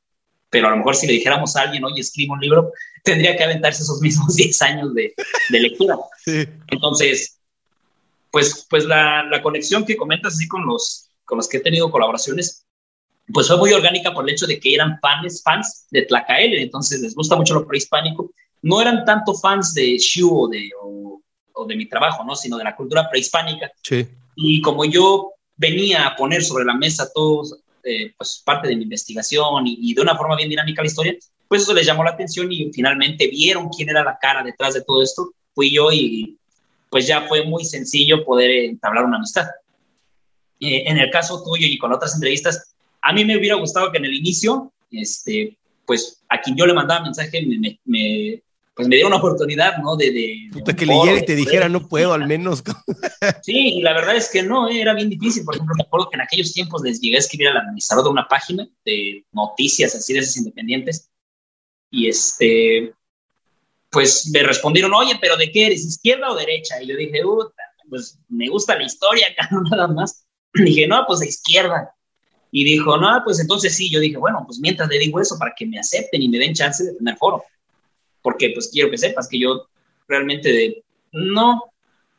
Pero a lo mejor si le dijéramos a alguien, oye, escribo un libro, <laughs> tendría que aventarse esos mismos <laughs> 10 años de, de lectura. Sí. Entonces, pues, pues la, la conexión que comentas así con los, con los que he tenido colaboraciones, pues fue muy orgánica por el hecho de que eran fans, fans de Tlacaele, entonces les gusta mucho lo prehispánico. No eran tanto fans de Shu o de, o, de mi trabajo, ¿no? sino de la cultura prehispánica. Sí. Y como yo venía a poner sobre la mesa todo, eh, pues parte de mi investigación y, y, de una forma bien dinámica la historia, pues eso les llamó la atención y finalmente vieron quién era la cara detrás de todo esto. Fui yo y pues ya fue muy sencillo poder entablar una amistad. Eh, en el caso tuyo y con otras entrevistas, a mí me hubiera gustado que en el inicio, este, pues a quien yo le mandaba mensaje, me, me, pues me diera una oportunidad, ¿no? De, de, que leyera y te dijera, no puedo, al menos. <laughs> sí, y la verdad es que no, era bien difícil. Por ejemplo, me acuerdo que en aquellos tiempos les llegué a escribir al administrador de una página de noticias así de esas independientes. Y este, pues me respondieron, oye, pero ¿de qué eres? ¿Izquierda o derecha? Y yo dije, pues me gusta la historia, <laughs> nada más. Y dije, no, pues de izquierda. Y dijo, no, pues entonces sí, yo dije, bueno, pues mientras le digo eso para que me acepten y me den chance de tener foro. Porque pues quiero que sepas que yo realmente no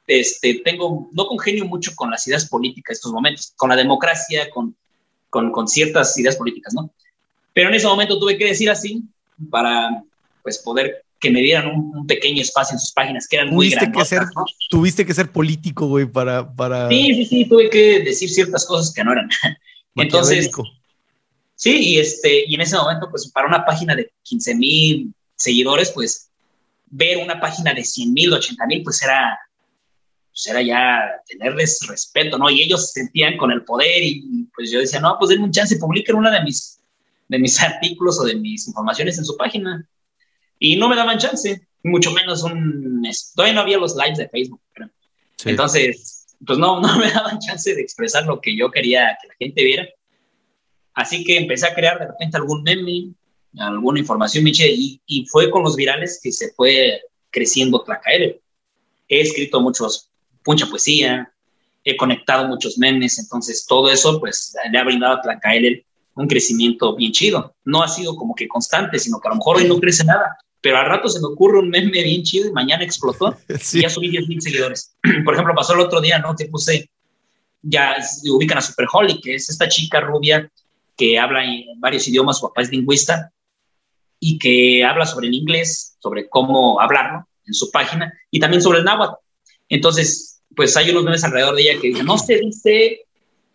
este, tengo, no congenio mucho con las ideas políticas estos momentos, con la democracia, con, con, con, ciertas ideas políticas, ¿no? Pero en ese momento tuve que decir así para, pues, poder que me dieran un, pequeño espacio en sus páginas, que eran muy grandes. Que ser, Tuviste que ser político, güey, para, para... Sí, sí, sí, tuve que decir ciertas cosas que no eran. Entonces, sí, y, este, y en ese momento, pues para una página de 15 mil seguidores, pues ver una página de 100 mil, 80 mil, pues era, pues era ya tenerles respeto, ¿no? Y ellos se sentían con el poder y pues yo decía, no, pues denme un chance, publiquen una de mis, de mis <laughs> artículos o de mis informaciones en su página. Y no me daban chance, mucho menos un... Todavía no había los lives de Facebook. Entonces, pues no, <laughs> no me daban chance de expresar lo que yo quería que la gente viera. Así que empecé a crear de repente algún meme, alguna información, y, y fue con los virales que se fue creciendo Tlacaele. He escrito muchos, mucha poesía, he conectado muchos memes, entonces todo eso pues le ha brindado a Tlacaele un crecimiento bien chido. No ha sido como que constante, sino que a lo mejor hoy no crece nada, pero al rato se me ocurre un meme bien chido y mañana explotó <laughs> y ya subí 10 mil seguidores. <clears throat> Por ejemplo, pasó el otro día, ¿no? Que puse, ya ubican a Super Holly, que es esta chica rubia que habla en varios idiomas, su papá es lingüista y que habla sobre el inglés, sobre cómo hablarlo en su página y también sobre el náhuatl. Entonces, pues hay unos memes alrededor de ella que dicen, no se dice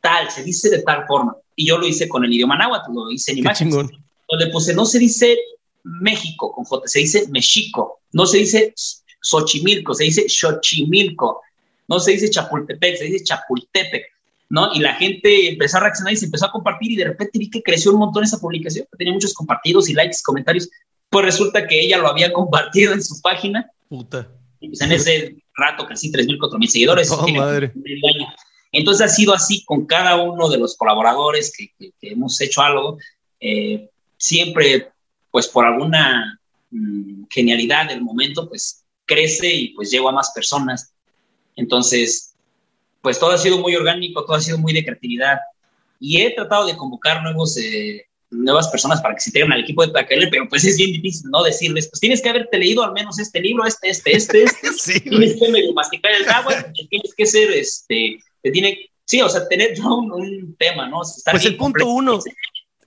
tal, se dice de tal forma. Y yo lo hice con el idioma náhuatl, lo hice en imágenes. Donde puse, no se dice México con J, se dice Mexico, no se dice Xochimilco, se dice Xochimilco, no se dice Chapultepec, se dice Chapultepec, ¿no? Y la gente empezó a reaccionar y se empezó a compartir y de repente vi que creció un montón esa publicación, tenía muchos compartidos y likes, comentarios, pues resulta que ella lo había compartido en su página. Puta. Y pues en ese rato crecí 3.000, 4.000 seguidores. Oh, madre. Entonces ha sido así con cada uno de los colaboradores que, hemos hecho algo. Eh, siempre, pues por alguna mm, genialidad del momento, pues crece y pues llego a más personas. Entonces, pues todo ha sido muy orgánico, todo ha sido muy de creatividad. Y he tratado de convocar nuevos, eh, nuevas personas para que se integren al equipo de PKL, pero pues es bien difícil, ¿no? Decirles, pues tienes que haberte leído al menos este libro, este, este, este, este. <laughs> tienes que medio masticar el agua, <laughs> tienes que ser, este, te tiene, sí, o sea, tener <laughs> un, un tema, ¿no? pues el punto uno,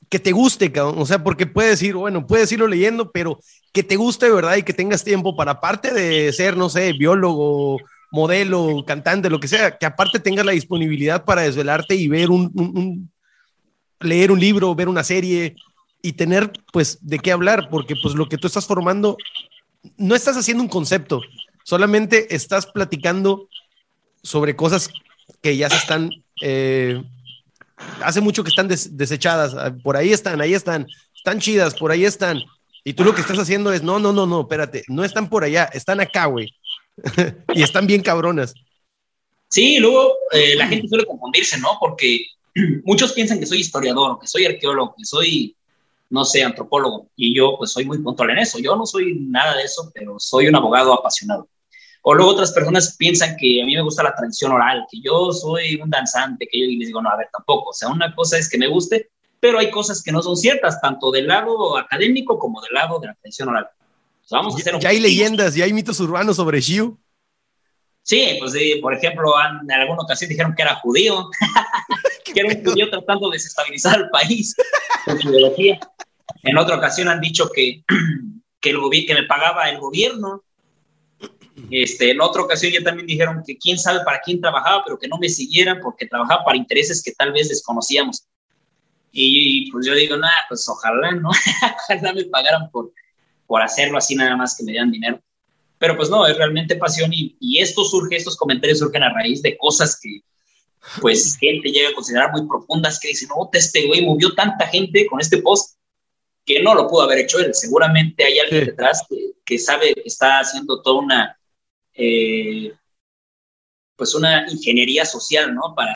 que te guste, cabrón. O sea, porque puedes ir, bueno, puedes irlo leyendo, pero que te guste, ¿verdad? Y que tengas tiempo para, aparte de ser, no sé, biólogo, modelo, cantante, lo que sea, que aparte tengas la disponibilidad para desvelarte y ver un, leer un libro, ver una serie y tener, pues, de qué hablar, porque, pues, lo que tú estás formando, no estás haciendo un concepto, solamente estás platicando sobre cosas que ya se están eh, hace mucho que están desechadas, ah, por ahí están, ahí están, están chidas, por ahí están. Y tú lo que estás haciendo es, no, no, no, no, espérate, no están por allá, están acá, güey. <laughs> y están bien cabronas. Sí, luego eh, la gente suele confundirse, ¿no? Porque <clears throat> muchos piensan que soy historiador, que soy arqueólogo, que soy, no sé, antropólogo. Y yo, pues, soy muy puntual en eso. Yo no soy nada de eso, pero soy un abogado apasionado. O luego otras personas piensan que a mí me gusta la tradición oral, que yo soy un danzante, que yo les digo, no, a ver, tampoco. O sea, una cosa es que me guste, pero hay cosas que no son ciertas, tanto del lado académico como del lado de la tradición oral. vamos a hacer ya, hay leyendas, ya hay mitos urbanos sobre Xiu. Sí, pues por ejemplo, en alguna ocasión dijeron que era judío, <laughs> que era un judío tratando de desestabilizar el país con su ideología. En otra ocasión han dicho que, <clears throat> que, el que me pagaba el gobierno este, en otra ocasión ya también dijeron que quién sabe para quién trabajaba, pero que no me siguieran porque trabajaba para intereses que tal vez desconocíamos. Y, pues yo digo, nada, pues ojalá, ¿no? <laughs> ojalá me pagaran por, por hacerlo así nada más que me dieran dinero. Pero pues no, es realmente pasión y, y esto surge, estos comentarios surgen a raíz de cosas que pues gente llega a considerar muy profundas que dicen, no, este güey movió tanta gente con este post que no lo pudo haber hecho él. Seguramente hay alguien detrás que, que, sabe que está haciendo toda una eh, pues una ingeniería social, ¿no? Para...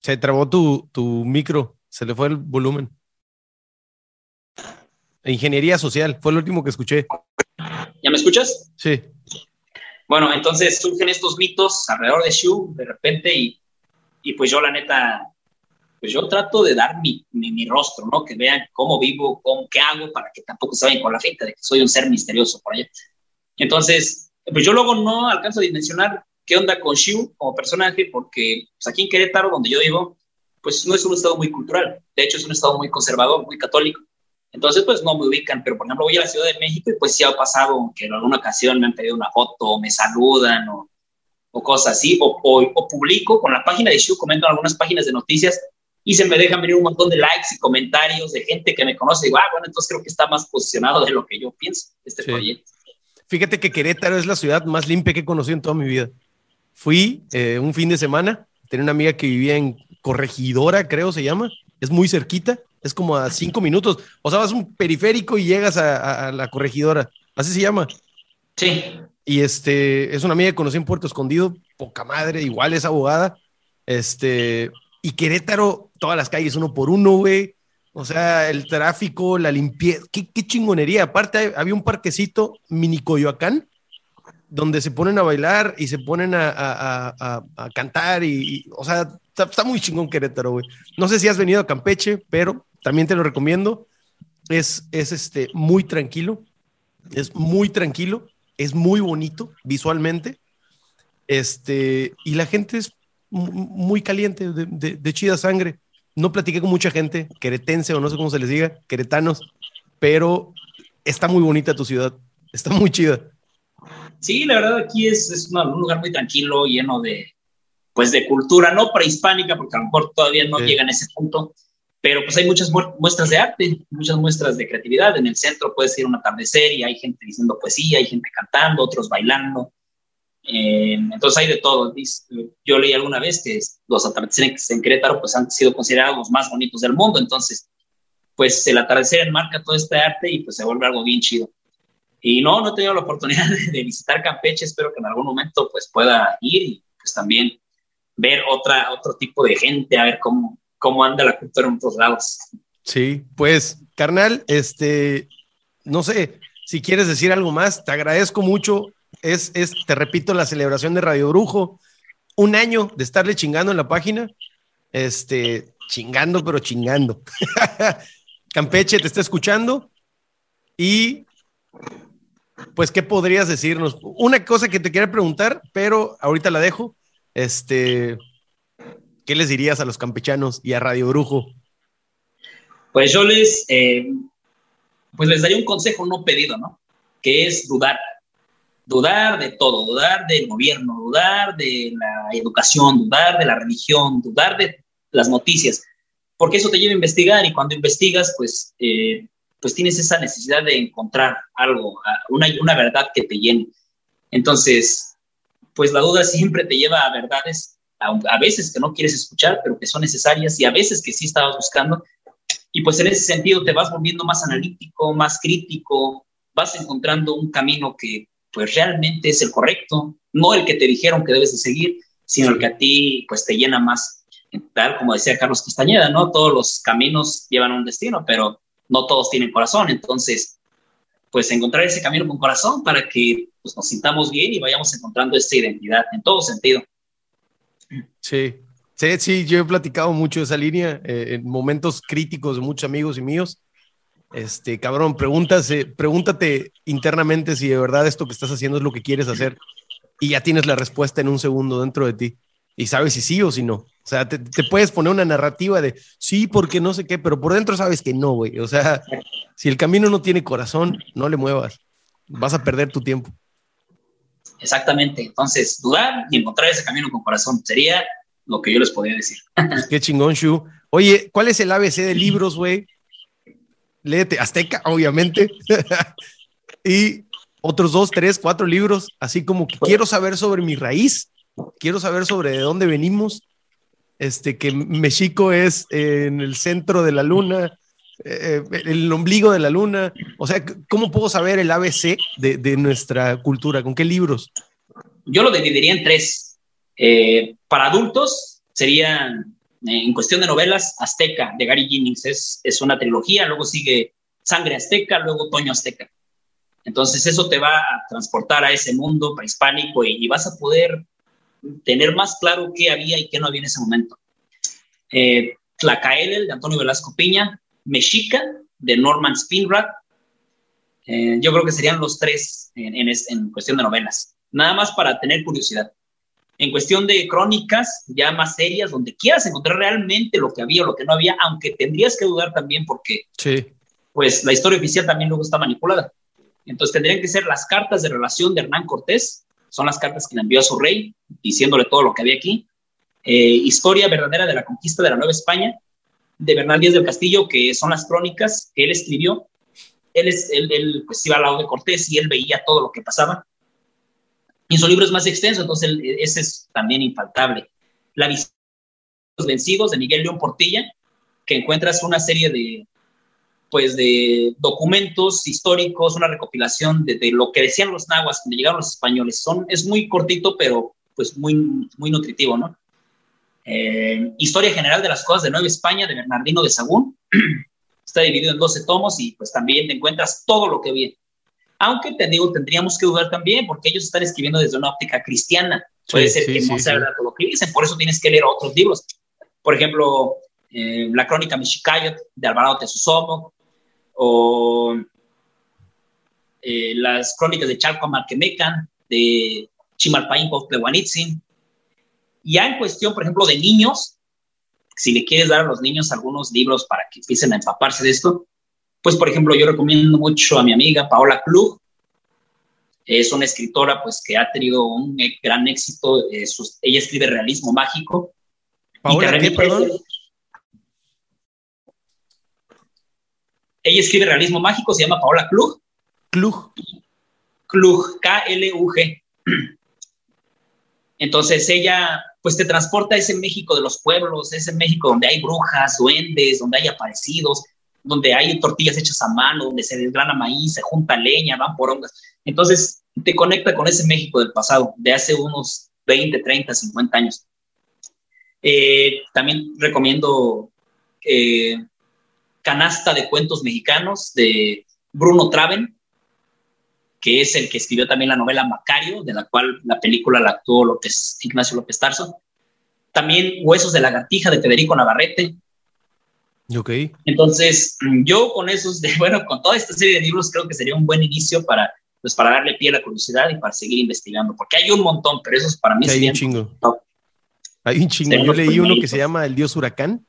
Se trabó tu, tu micro, se le fue el volumen. Ingeniería social, fue lo último que escuché. ¿Ya me escuchas? Sí. Bueno, entonces surgen estos mitos alrededor de Shu de repente y, y pues yo la neta pues yo trato de dar mi, mi, rostro, ¿no? Que vean cómo vivo, cómo, qué hago, para que tampoco se vayan con la finta de que soy un ser misterioso por allá. Entonces, pues yo luego no alcanzo a dimensionar qué onda con Shiu como personaje, porque pues aquí en Querétaro, donde yo vivo, pues no es un estado muy cultural. De hecho, es un estado muy conservador, muy católico. Entonces, pues no me ubican, pero por ejemplo voy a la Ciudad de México y pues sí ha pasado que en alguna ocasión me han pedido una foto, o me saludan o, o cosas así, o, o, publico con la página de Shiu, comento en algunas páginas de noticias y se me dejan venir un montón de likes y comentarios de gente que me conoce. Y digo, ah, bueno, entonces creo que está más posicionado de lo que yo pienso este proyecto. Fíjate que Querétaro es la ciudad más limpia que he conocido en toda mi vida. Fui eh, un fin de semana, tenía una amiga que vivía en Corregidora, creo se llama, es muy cerquita, es como a cinco minutos. O sea, vas un periférico y llegas a, a la Corregidora, así se llama. Sí. Y este, es una amiga que conocí en Puerto Escondido, poca madre, igual es abogada. Este, y Querétaro, todas las calles uno por uno, güey. O sea, el tráfico, la limpieza, qué, chingonería. Aparte, había un parquecito mini Coyoacán, donde se ponen a bailar y se ponen a, cantar y, o sea, está, muy chingón Querétaro, güey. No sé si has venido a Campeche, pero también te lo recomiendo. Es, es este, muy tranquilo, es muy tranquilo, es muy bonito visualmente. Este, y la gente es muy caliente, de, chida sangre. No platiqué con mucha gente, queretense o no sé cómo se les diga, queretanos, pero está muy bonita tu ciudad, está muy chida. Sí, la verdad aquí es, un lugar muy tranquilo, lleno de, pues de cultura, no prehispánica, porque a lo mejor todavía no llega a ese punto, pero pues hay muchas muestras de arte, muchas muestras de creatividad. En el centro puedes ir a un atardecer y hay gente diciendo poesía, hay gente cantando, otros bailando. Eh, entonces hay de todo. Yo leí alguna vez que los atardeceres en Querétaro pues, han sido considerados los más bonitos del mundo. Entonces, pues el atardecer enmarca todo este arte y pues se vuelve algo bien chido. Y no, no he tenido la oportunidad <laughs> de, visitar Campeche, espero que en algún momento pues pueda ir y pues también ver otra, otro tipo de gente, a ver cómo, cómo anda la cultura en otros lados. Sí, pues, carnal, este, no sé, si quieres decir algo más, te agradezco mucho. Es, es, te repito, la celebración de Radio Brujo. Un año de estarle chingando en la página. Este, chingando, pero chingando. <laughs> Campeche te está escuchando. Y, pues, ¿qué podrías decirnos? Una cosa que te quiero preguntar, pero ahorita la dejo. Este, ¿qué les dirías a los campechanos y a Radio Brujo? Pues yo les, eh, pues les daría un consejo no pedido, ¿no? Que es dudar. Dudar de todo, dudar del gobierno, dudar de la educación, dudar de la religión, dudar de las noticias, porque eso te lleva a investigar y cuando investigas, pues, eh, pues tienes esa necesidad de encontrar algo, una, una verdad que te llene. Entonces, pues la duda siempre te lleva a verdades, a, veces que no quieres escuchar, pero que son necesarias y a veces que sí estabas buscando. Y pues en ese sentido te vas volviendo más analítico, más crítico, vas encontrando un camino que pues realmente es el correcto, no el que te dijeron que debes de seguir, sino el que a ti pues te llena más. Tal como decía Carlos Castañeda, ¿no? Todos los caminos llevan un destino, pero no todos tienen corazón. Entonces, pues encontrar ese camino con corazón para que pues, nos sintamos bien y vayamos encontrando esta identidad en todo sentido. Sí, sí, sí, yo he platicado mucho de esa línea eh, en momentos críticos de muchos amigos y míos. Este, cabrón, pregúntase, pregúntate internamente si de verdad esto que estás haciendo es lo que quieres hacer y ya tienes la respuesta en un segundo dentro de ti y sabes si sí o si no. O sea, te, te puedes poner una narrativa de sí, porque no sé qué, pero por dentro sabes que no, güey. O sea, si el camino no tiene corazón, no le muevas. Vas a perder tu tiempo. Exactamente. Entonces, dudar y encontrar ese camino con corazón sería lo que yo les podría decir. Pues qué chingón, Shu. Oye, ¿cuál es el ABC de <clears throat> libros, güey? Léete Azteca, obviamente. <laughs> y otros dos, tres, cuatro libros, así como que quiero saber sobre mi raíz, quiero saber sobre de dónde venimos, este, que México es en el centro de la luna, eh, el ombligo de la luna. O sea, ¿cómo puedo saber el ABC de, nuestra cultura? ¿Con qué libros? Yo lo dividiría en tres. Eh, para adultos serían, eh, en cuestión de novelas, Azteca, de Gary Jennings. Es, es una trilogía, luego sigue Sangre Azteca, luego Toño Azteca. Entonces eso te va a transportar a ese mundo prehispánico y, vas a poder tener más claro qué había y qué no había en ese momento. Eh, Tlacaelel, de Antonio Velasco Piña, Mexica, de Norman Spinrad. Eh, yo creo que serían los tres en, cuestión de novelas. Nada más para tener curiosidad. En cuestión de crónicas, ya más serias, donde quieras encontrar realmente lo que había o lo que no había, aunque tendrías que dudar también porque sí. pues la historia oficial también luego está manipulada. Entonces tendrían que ser las cartas de relación de Hernán Cortés, son las cartas que le envió a su rey, diciéndole todo lo que había aquí. Eh, historia verdadera de la conquista de la Nueva España, de Bernal Díaz del Castillo, que son las crónicas que él escribió. Él, es, él, pues iba al lado de Cortés y él veía todo lo que pasaba. Y su libro es más extenso, entonces ese es también infaltable. La visita de los vencidos de Miguel León Portilla, que encuentras una serie de, pues, de documentos históricos, una recopilación de, lo que decían los nahuas cuando llegaron los españoles. Son, es muy cortito, pero pues muy, muy nutritivo, ¿no? Eh, Historia General de las Cosas de Nueva España de Bernardino de Sagún. <clears throat> Está dividido en 12 tomos y pues también te encuentras todo lo que viene. Aunque te digo, tendríamos que dudar también porque ellos están escribiendo desde una óptica cristiana. Puede ser que no sea verdad todo lo que dicen, por eso tienes que leer otros libros. Por ejemplo, eh, la crónica Mexicayot de Alvarado Tesusomo o eh, las crónicas de Chalco Marquemecan de Chimalpaín Plehuanitzin ya en cuestión, por ejemplo, de niños, si le quieres dar a los niños algunos libros para que empiecen a empaparse de esto, pues, por ejemplo, yo recomiendo mucho a mi amiga Paola Klug. Es una escritora, pues, que ha tenido un gran éxito. Eh, ella escribe realismo mágico. ¿Paola qué, perdón? Ella escribe realismo mágico, se llama Paola Klug. Klug. Klug, K-L-U-G. Entonces ella pues te transporta a ese México de los pueblos, ese México donde hay brujas, duendes, donde hay aparecidos, donde hay tortillas hechas a mano, donde se desgrana maíz, se junta leña, van por ondas. Entonces, te conecta con ese México del pasado, de hace unos 20, 30, 50 años. Eh, también recomiendo eh, Canasta de Cuentos Mexicanos de Bruno Traven, que es el que escribió también la novela Macario, de la cual la película la actuó López, Ignacio López Tarso. También Huesos de Lagartija de Federico Navarrete, Ok. Entonces, yo con esos, de, <laughs> bueno, con toda esta serie de libros creo que sería un buen inicio para, pues, para darle pie a la curiosidad y para seguir investigando, porque hay un montón, pero eso es para mí hay un chingo. Hay un chingo. Yo leí uno que se llama El Dios Huracán,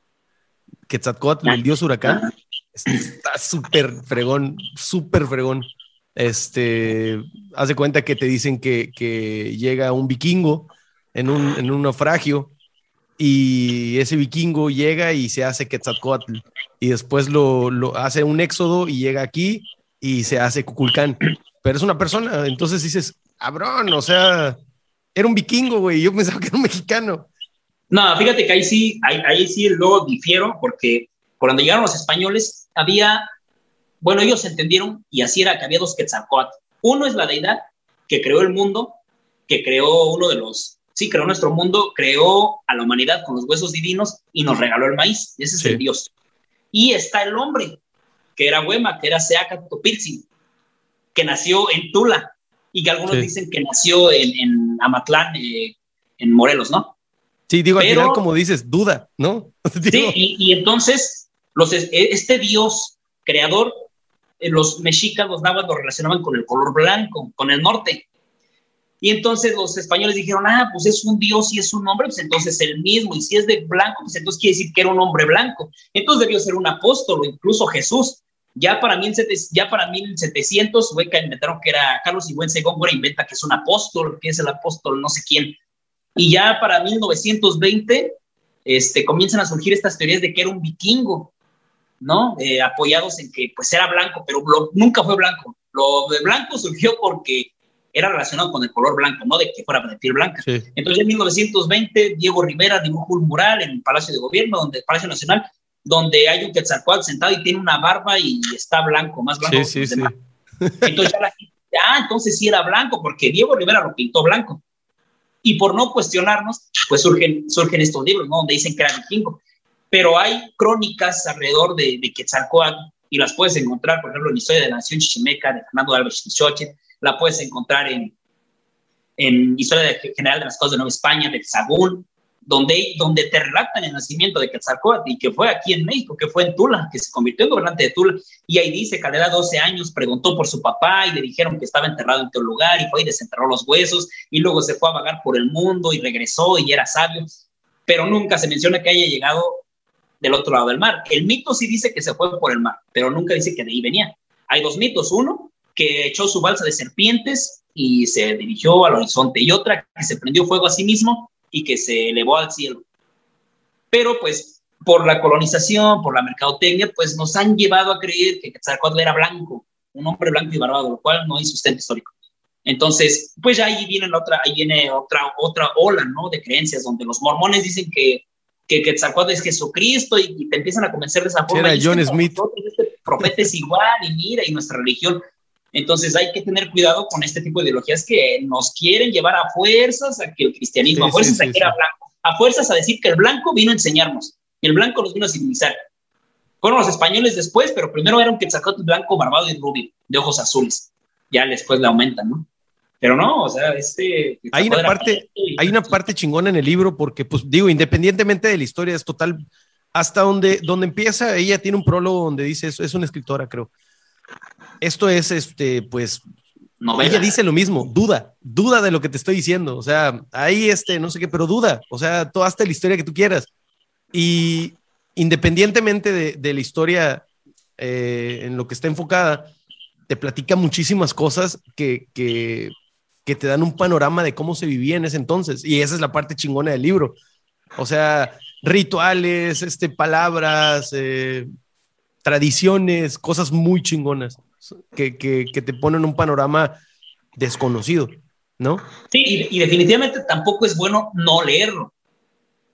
Quetzalcóatl, el Dios Huracán. Está súper fregón, súper fregón. Este, haz de cuenta que te dicen que, que llega un vikingo en un, en un naufragio y ese vikingo llega y se hace Quetzalcoatl y después lo, lo, hace un éxodo y llega aquí y se hace Cuculcán. Pero es una persona, entonces dices, cabrón, o sea, era un vikingo, güey, yo pensaba que era un mexicano. No, fíjate que ahí sí, ahí, sí luego difiero, porque cuando llegaron los españoles había, bueno, ellos entendieron y así era que había dos Quetzalcoatl. Uno es la deidad que creó el mundo, que creó uno de los sí creó nuestro mundo, creó a la humanidad con los huesos divinos y nos regaló el maíz. Ese es el Dios. Y está el hombre, que era Huema, que era Seaca Topilzi, que nació en Tula y que algunos dicen que nació en, Amatlán, eh, en Morelos, ¿no? Sí, digo, al final, como dices, duda, ¿no? <laughs> sí, y, entonces los, e, este Dios creador, eh, los mexicas, los nahuas lo relacionaban con el color blanco, con el norte. Y entonces los españoles dijeron, ah, pues es un dios y es un hombre, pues entonces el mismo, y si es de blanco, pues entonces quiere decir que era un hombre blanco. Entonces debió ser un apóstol incluso Jesús. Ya para, mil, ya para 1700 fue que inventaron que era Carlos Sigüenza Góngora, inventa que es un apóstol, que es el apóstol no sé quién. Y ya para 1920 este, comienzan a surgir estas teorías de que era un vikingo, ¿no? Eh, apoyados en que pues era blanco, pero nunca fue blanco. Lo de blanco surgió porque era relacionado con el color blanco, no de que fuera de piel blanca. Entonces, en 1920, Diego Rivera dibujó un mural en el Palacio de Gobierno, donde, el Palacio Nacional, donde hay un Quetzalcóatl sentado y tiene una barba y está blanco, más blanco sí, sí, Entonces ya la gente, ah, entonces sí era blanco, porque Diego Rivera lo pintó blanco. Y por no cuestionarnos, pues surgen, surgen estos libros, ¿no? Donde dicen que era vikingo. Pero hay crónicas alrededor de, de Quetzalcóatl y las puedes encontrar, por ejemplo, en la historia de la Nación Chichimeca de Fernando Álvarez Chichoche, la puedes encontrar en, en Historia General de las Cosas de Nueva España, del Sagún, donde, donde te relatan el nacimiento de Quetzalcóatl y que fue aquí en México, que fue en Tula, que se convirtió en gobernante de Tula. Y ahí dice que a la edad de 12 años preguntó por su papá y le dijeron que estaba enterrado en tal lugar y fue y desenterró los huesos y luego se fue a vagar por el mundo y regresó y era sabio. Pero nunca se menciona que haya llegado del otro lado del mar. El mito sí dice que se fue por el mar, pero nunca dice que de ahí venía. Hay dos mitos. Uno, que echó su balsa de serpientes y se dirigió al horizonte, y otra que se prendió fuego a sí mismo y que se elevó al cielo. Pero pues por la colonización, por la mercadotecnia, pues nos han llevado a creer que Quetzalcóatl era blanco, un hombre blanco y barbado, lo cual no hay sustento histórico. Entonces, pues ahí viene otra, ahí viene otra, otra ola, ¿no? De creencias donde los mormones dicen que, que Quetzalcóatl es Jesucristo y, te empiezan a convencer de esa forma. Era John Smith. Este profeta es igual y mira, y nuestra religión entonces hay que tener cuidado con este tipo de ideologías que nos quieren llevar a fuerzas a que el cristianismo, a fuerzas a que era blanco, a fuerzas a decir que el blanco vino a enseñarnos, y el blanco nos vino a civilizar. Fueron los españoles después, pero primero era un quetzalcóatl blanco, barbado y rubio, de ojos azules. Ya después le aumentan, ¿no? Pero no, o sea, este... Hay una parte, hay una parte chingona en el libro porque, pues digo, independientemente de la historia, es total, hasta donde, donde empieza, ella tiene un prólogo donde dice, eso es una escritora, creo, esto es, este, pues, ella dice lo mismo, duda, duda de lo que te estoy diciendo, o sea, ahí, este, no sé qué, pero duda, o sea, toda hasta la historia que tú quieras. Y independientemente de, la historia eh, en lo que está enfocada, te platica muchísimas cosas que, que, te dan un panorama de cómo se vivía en ese entonces. Y esa es la parte chingona del libro. O sea, rituales, este, palabras, eh, tradiciones, cosas muy chingonas que, que, te ponen un panorama desconocido, ¿no? Sí, y, definitivamente tampoco es bueno no leerlo,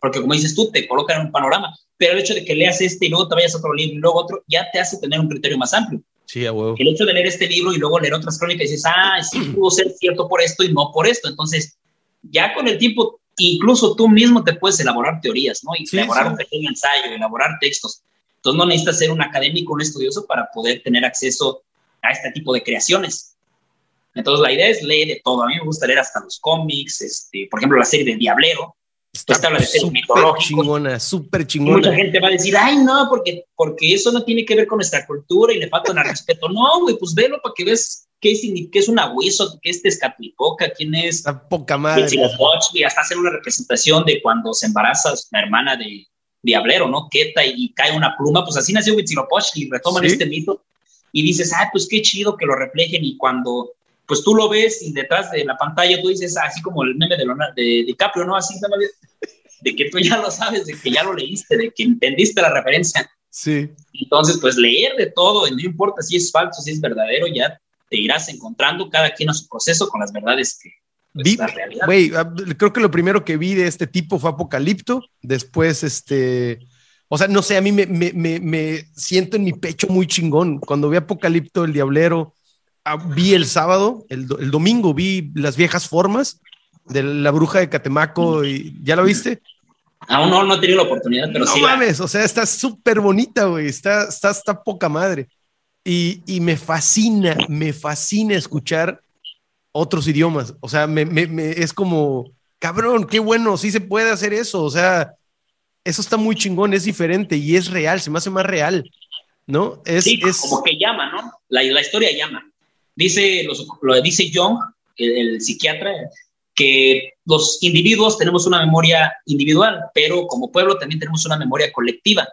porque como dices tú, te colocan un panorama. pero el hecho de que leas este y luego te vayas a otro libro y luego otro, ya te hace tener un criterio más amplio. Sí, a huevo. El hecho de leer este libro y luego leer otras crónicas y dices, ah, sí <clears throat> pudo ser cierto por esto y no por esto. Entonces, ya con el tiempo, incluso tú mismo te puedes elaborar teorías, ¿no? Y elaborar un pequeño ensayo, elaborar textos. Entonces, no necesitas ser un académico, un estudioso para poder tener acceso a este tipo de creaciones. Entonces, la idea es leer de todo. A mí me gusta leer hasta los cómics, este, por ejemplo, la serie de Diablero, Está habla de seres mitológicos. chingona, súper chingona. Mucha gente va a decir, ay, no, porque, porque eso no tiene que ver con nuestra cultura y le falta al respeto. No, güey, pues velo para que ves qué es, qué es una Wizard, qué es Tezcatlipoca, quién es. Está poca madre. Y hasta hacer una representación de cuando se embaraza la hermana de Diablero, ¿no? Queta y, cae una pluma, pues así nació Huitzilopochtli y retoman este mito. Y dices, ay, pues qué chido que lo reflejen y cuando pues tú lo ves y detrás de la pantalla tú dices, así como el meme de, Leonardo, de DiCaprio, ¿no? Así, de que tú ya lo sabes, de que ya lo leíste, de que entendiste la referencia. Sí. Entonces, pues leer de todo, no importa si es falso, si es verdadero, ya te irás encontrando cada quien a su proceso con las verdades que, pues, Güey, ah, creo que lo primero que vi de este tipo fue Apocalipto. Después, este. O sea, no sé, a mí me, me, me siento en mi pecho muy chingón. Cuando vi Apocalipto, el Diablero, Ah, vi el sábado, el, domingo vi las viejas formas de la bruja de Catemaco y ¿ya lo viste? Aún no, no he tenido la oportunidad, pero no sí. No mames, o sea, está súper bonita, güey, está, está, está poca madre. Y, y, me fascina, me fascina escuchar otros idiomas. O sea, me, me, es como, cabrón, qué bueno, sí se puede hacer eso. O sea, eso está muy chingón, es diferente y es real, se me hace más real, ¿no? Es, sí, es... como que llama, ¿no? La, la historia llama. Dice, los, lo dice Jung, el, psiquiatra, que los individuos tenemos una memoria individual, pero como pueblo también tenemos una memoria colectiva.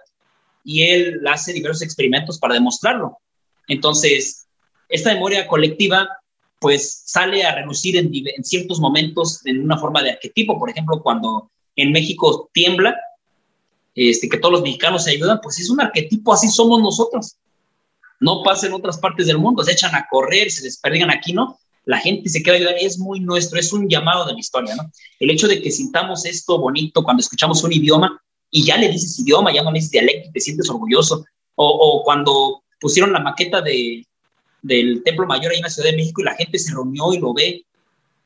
Y él hace diversos experimentos para demostrarlo. Entonces, esta memoria colectiva, pues sale a relucir en, en ciertos momentos en una forma de arquetipo. Por ejemplo, cuando en México tiembla, este, que todos los mexicanos se ayudan, pues es un arquetipo, así somos nosotros no pasa en otras partes del mundo, se echan a correr, se desperdigan aquí, ¿no? La gente se queda ayudar, es muy nuestro, es un llamado de la historia, ¿no? El hecho de que sintamos esto bonito cuando escuchamos un idioma y ya le dices idioma, ya no le dices dialecto y te sientes orgulloso, o, cuando pusieron la maqueta de, del Templo Mayor ahí en la Ciudad de México y la gente se reunió y lo ve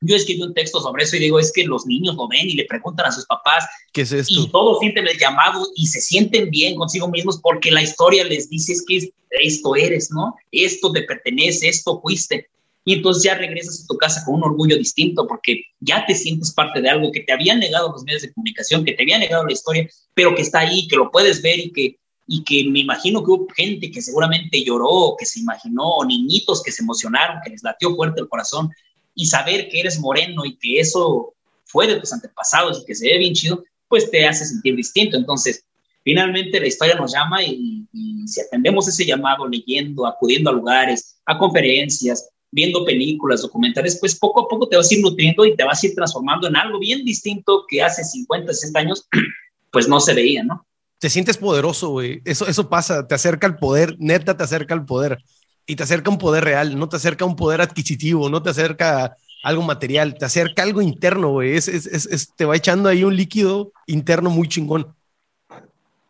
yo escribí un texto sobre eso y digo, es que los niños lo ven y le preguntan a sus papás. ¿Qué es esto? Y todos sienten el llamado y se sienten bien consigo mismos porque la historia les dice es que esto eres, ¿no? Esto te pertenece, esto fuiste. Y entonces ya regresas a tu casa con un orgullo distinto porque ya te sientes parte de algo que te habían negado los medios de comunicación, que te habían negado la historia, pero que está ahí, que lo puedes ver y que, y que me imagino que hubo gente que seguramente lloró, que se imaginó, o niñitos que se emocionaron, que les latió fuerte el corazón y saber que eres moreno y que eso fue de tus antepasados y que se ve bien chido, pues te hace sentir distinto. Entonces, finalmente la historia nos llama y, si atendemos ese llamado leyendo, acudiendo a lugares, a conferencias, viendo películas, documentales, pues poco a poco te vas a ir nutriendo y te vas a ir transformando en algo bien distinto que hace 50, 60 años, <clears throat> pues no se veía, ¿no? Te sientes poderoso, güey. Eso, eso pasa, te acerca al poder, neta te acerca al poder y te acerca un poder real, no te acerca un poder adquisitivo, no te acerca algo material, te acerca algo interno, güey. Es, es, es, te va echando ahí un líquido interno muy chingón.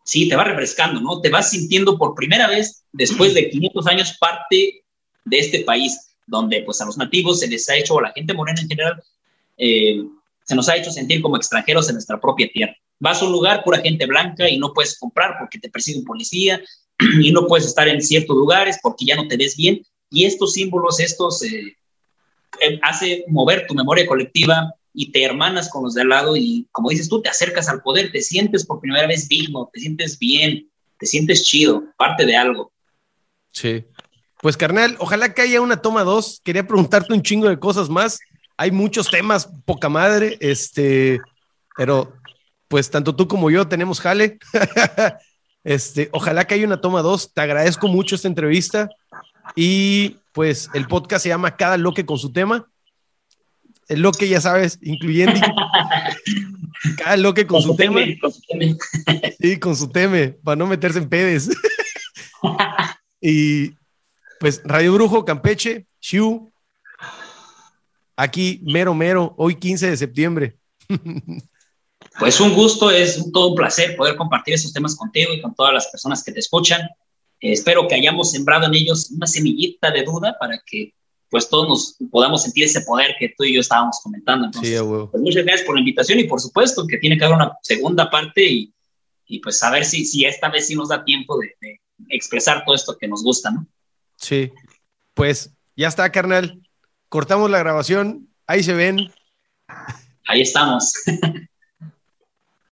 Sí, te va refrescando, ¿no? Te vas sintiendo por primera vez, después de 500 años, parte de este país, donde pues a los nativos se les ha hecho, o a la gente morena en general, eh, se nos ha hecho sentir como extranjeros en nuestra propia tierra. Vas a un lugar, pura gente blanca, y no puedes comprar porque te persigue un policía, <clears throat> y no puedes estar en ciertos lugares porque ya no te ves bien. Y estos símbolos, estos, eh, eh, hace mover tu memoria colectiva y te hermanas con los de al lado y como dices tú, te acercas al poder, te sientes por primera vez digno, te sientes bien, te sientes chido, parte de algo. Sí. Pues carnal, ojalá que haya una toma dos. Quería preguntarte un chingo de cosas más. Hay muchos temas, poca madre, este, pero pues tanto tú como yo tenemos jale. <laughs> Este, ojalá que haya una toma dos. Te agradezco mucho esta entrevista. Y pues el podcast se llama Cada Loque con su tema. El loque, ya sabes, incluyendo <laughs> cada loque con, su, tema. Con su <laughs> Sí, con su tema, para no meterse en pedes. <laughs> y pues Radio Brujo, Campeche, Shiu. Aquí, mero, mero, hoy 15 de septiembre. Pues un gusto, es todo un placer poder compartir esos temas contigo y con todas las personas que te escuchan. espero que hayamos sembrado en ellos una semillita de duda para que pues todos nos podamos sentir ese poder que tú y yo estábamos comentando. Entonces, pues muchas gracias por la invitación y por supuesto que tiene que haber una segunda parte y, y pues a ver si, si esta vez sí nos da tiempo de, de expresar todo esto que nos gusta, ¿no? Sí, pues ya está, carnal. Cortamos la grabación, ahí se ven. Ahí estamos. <laughs>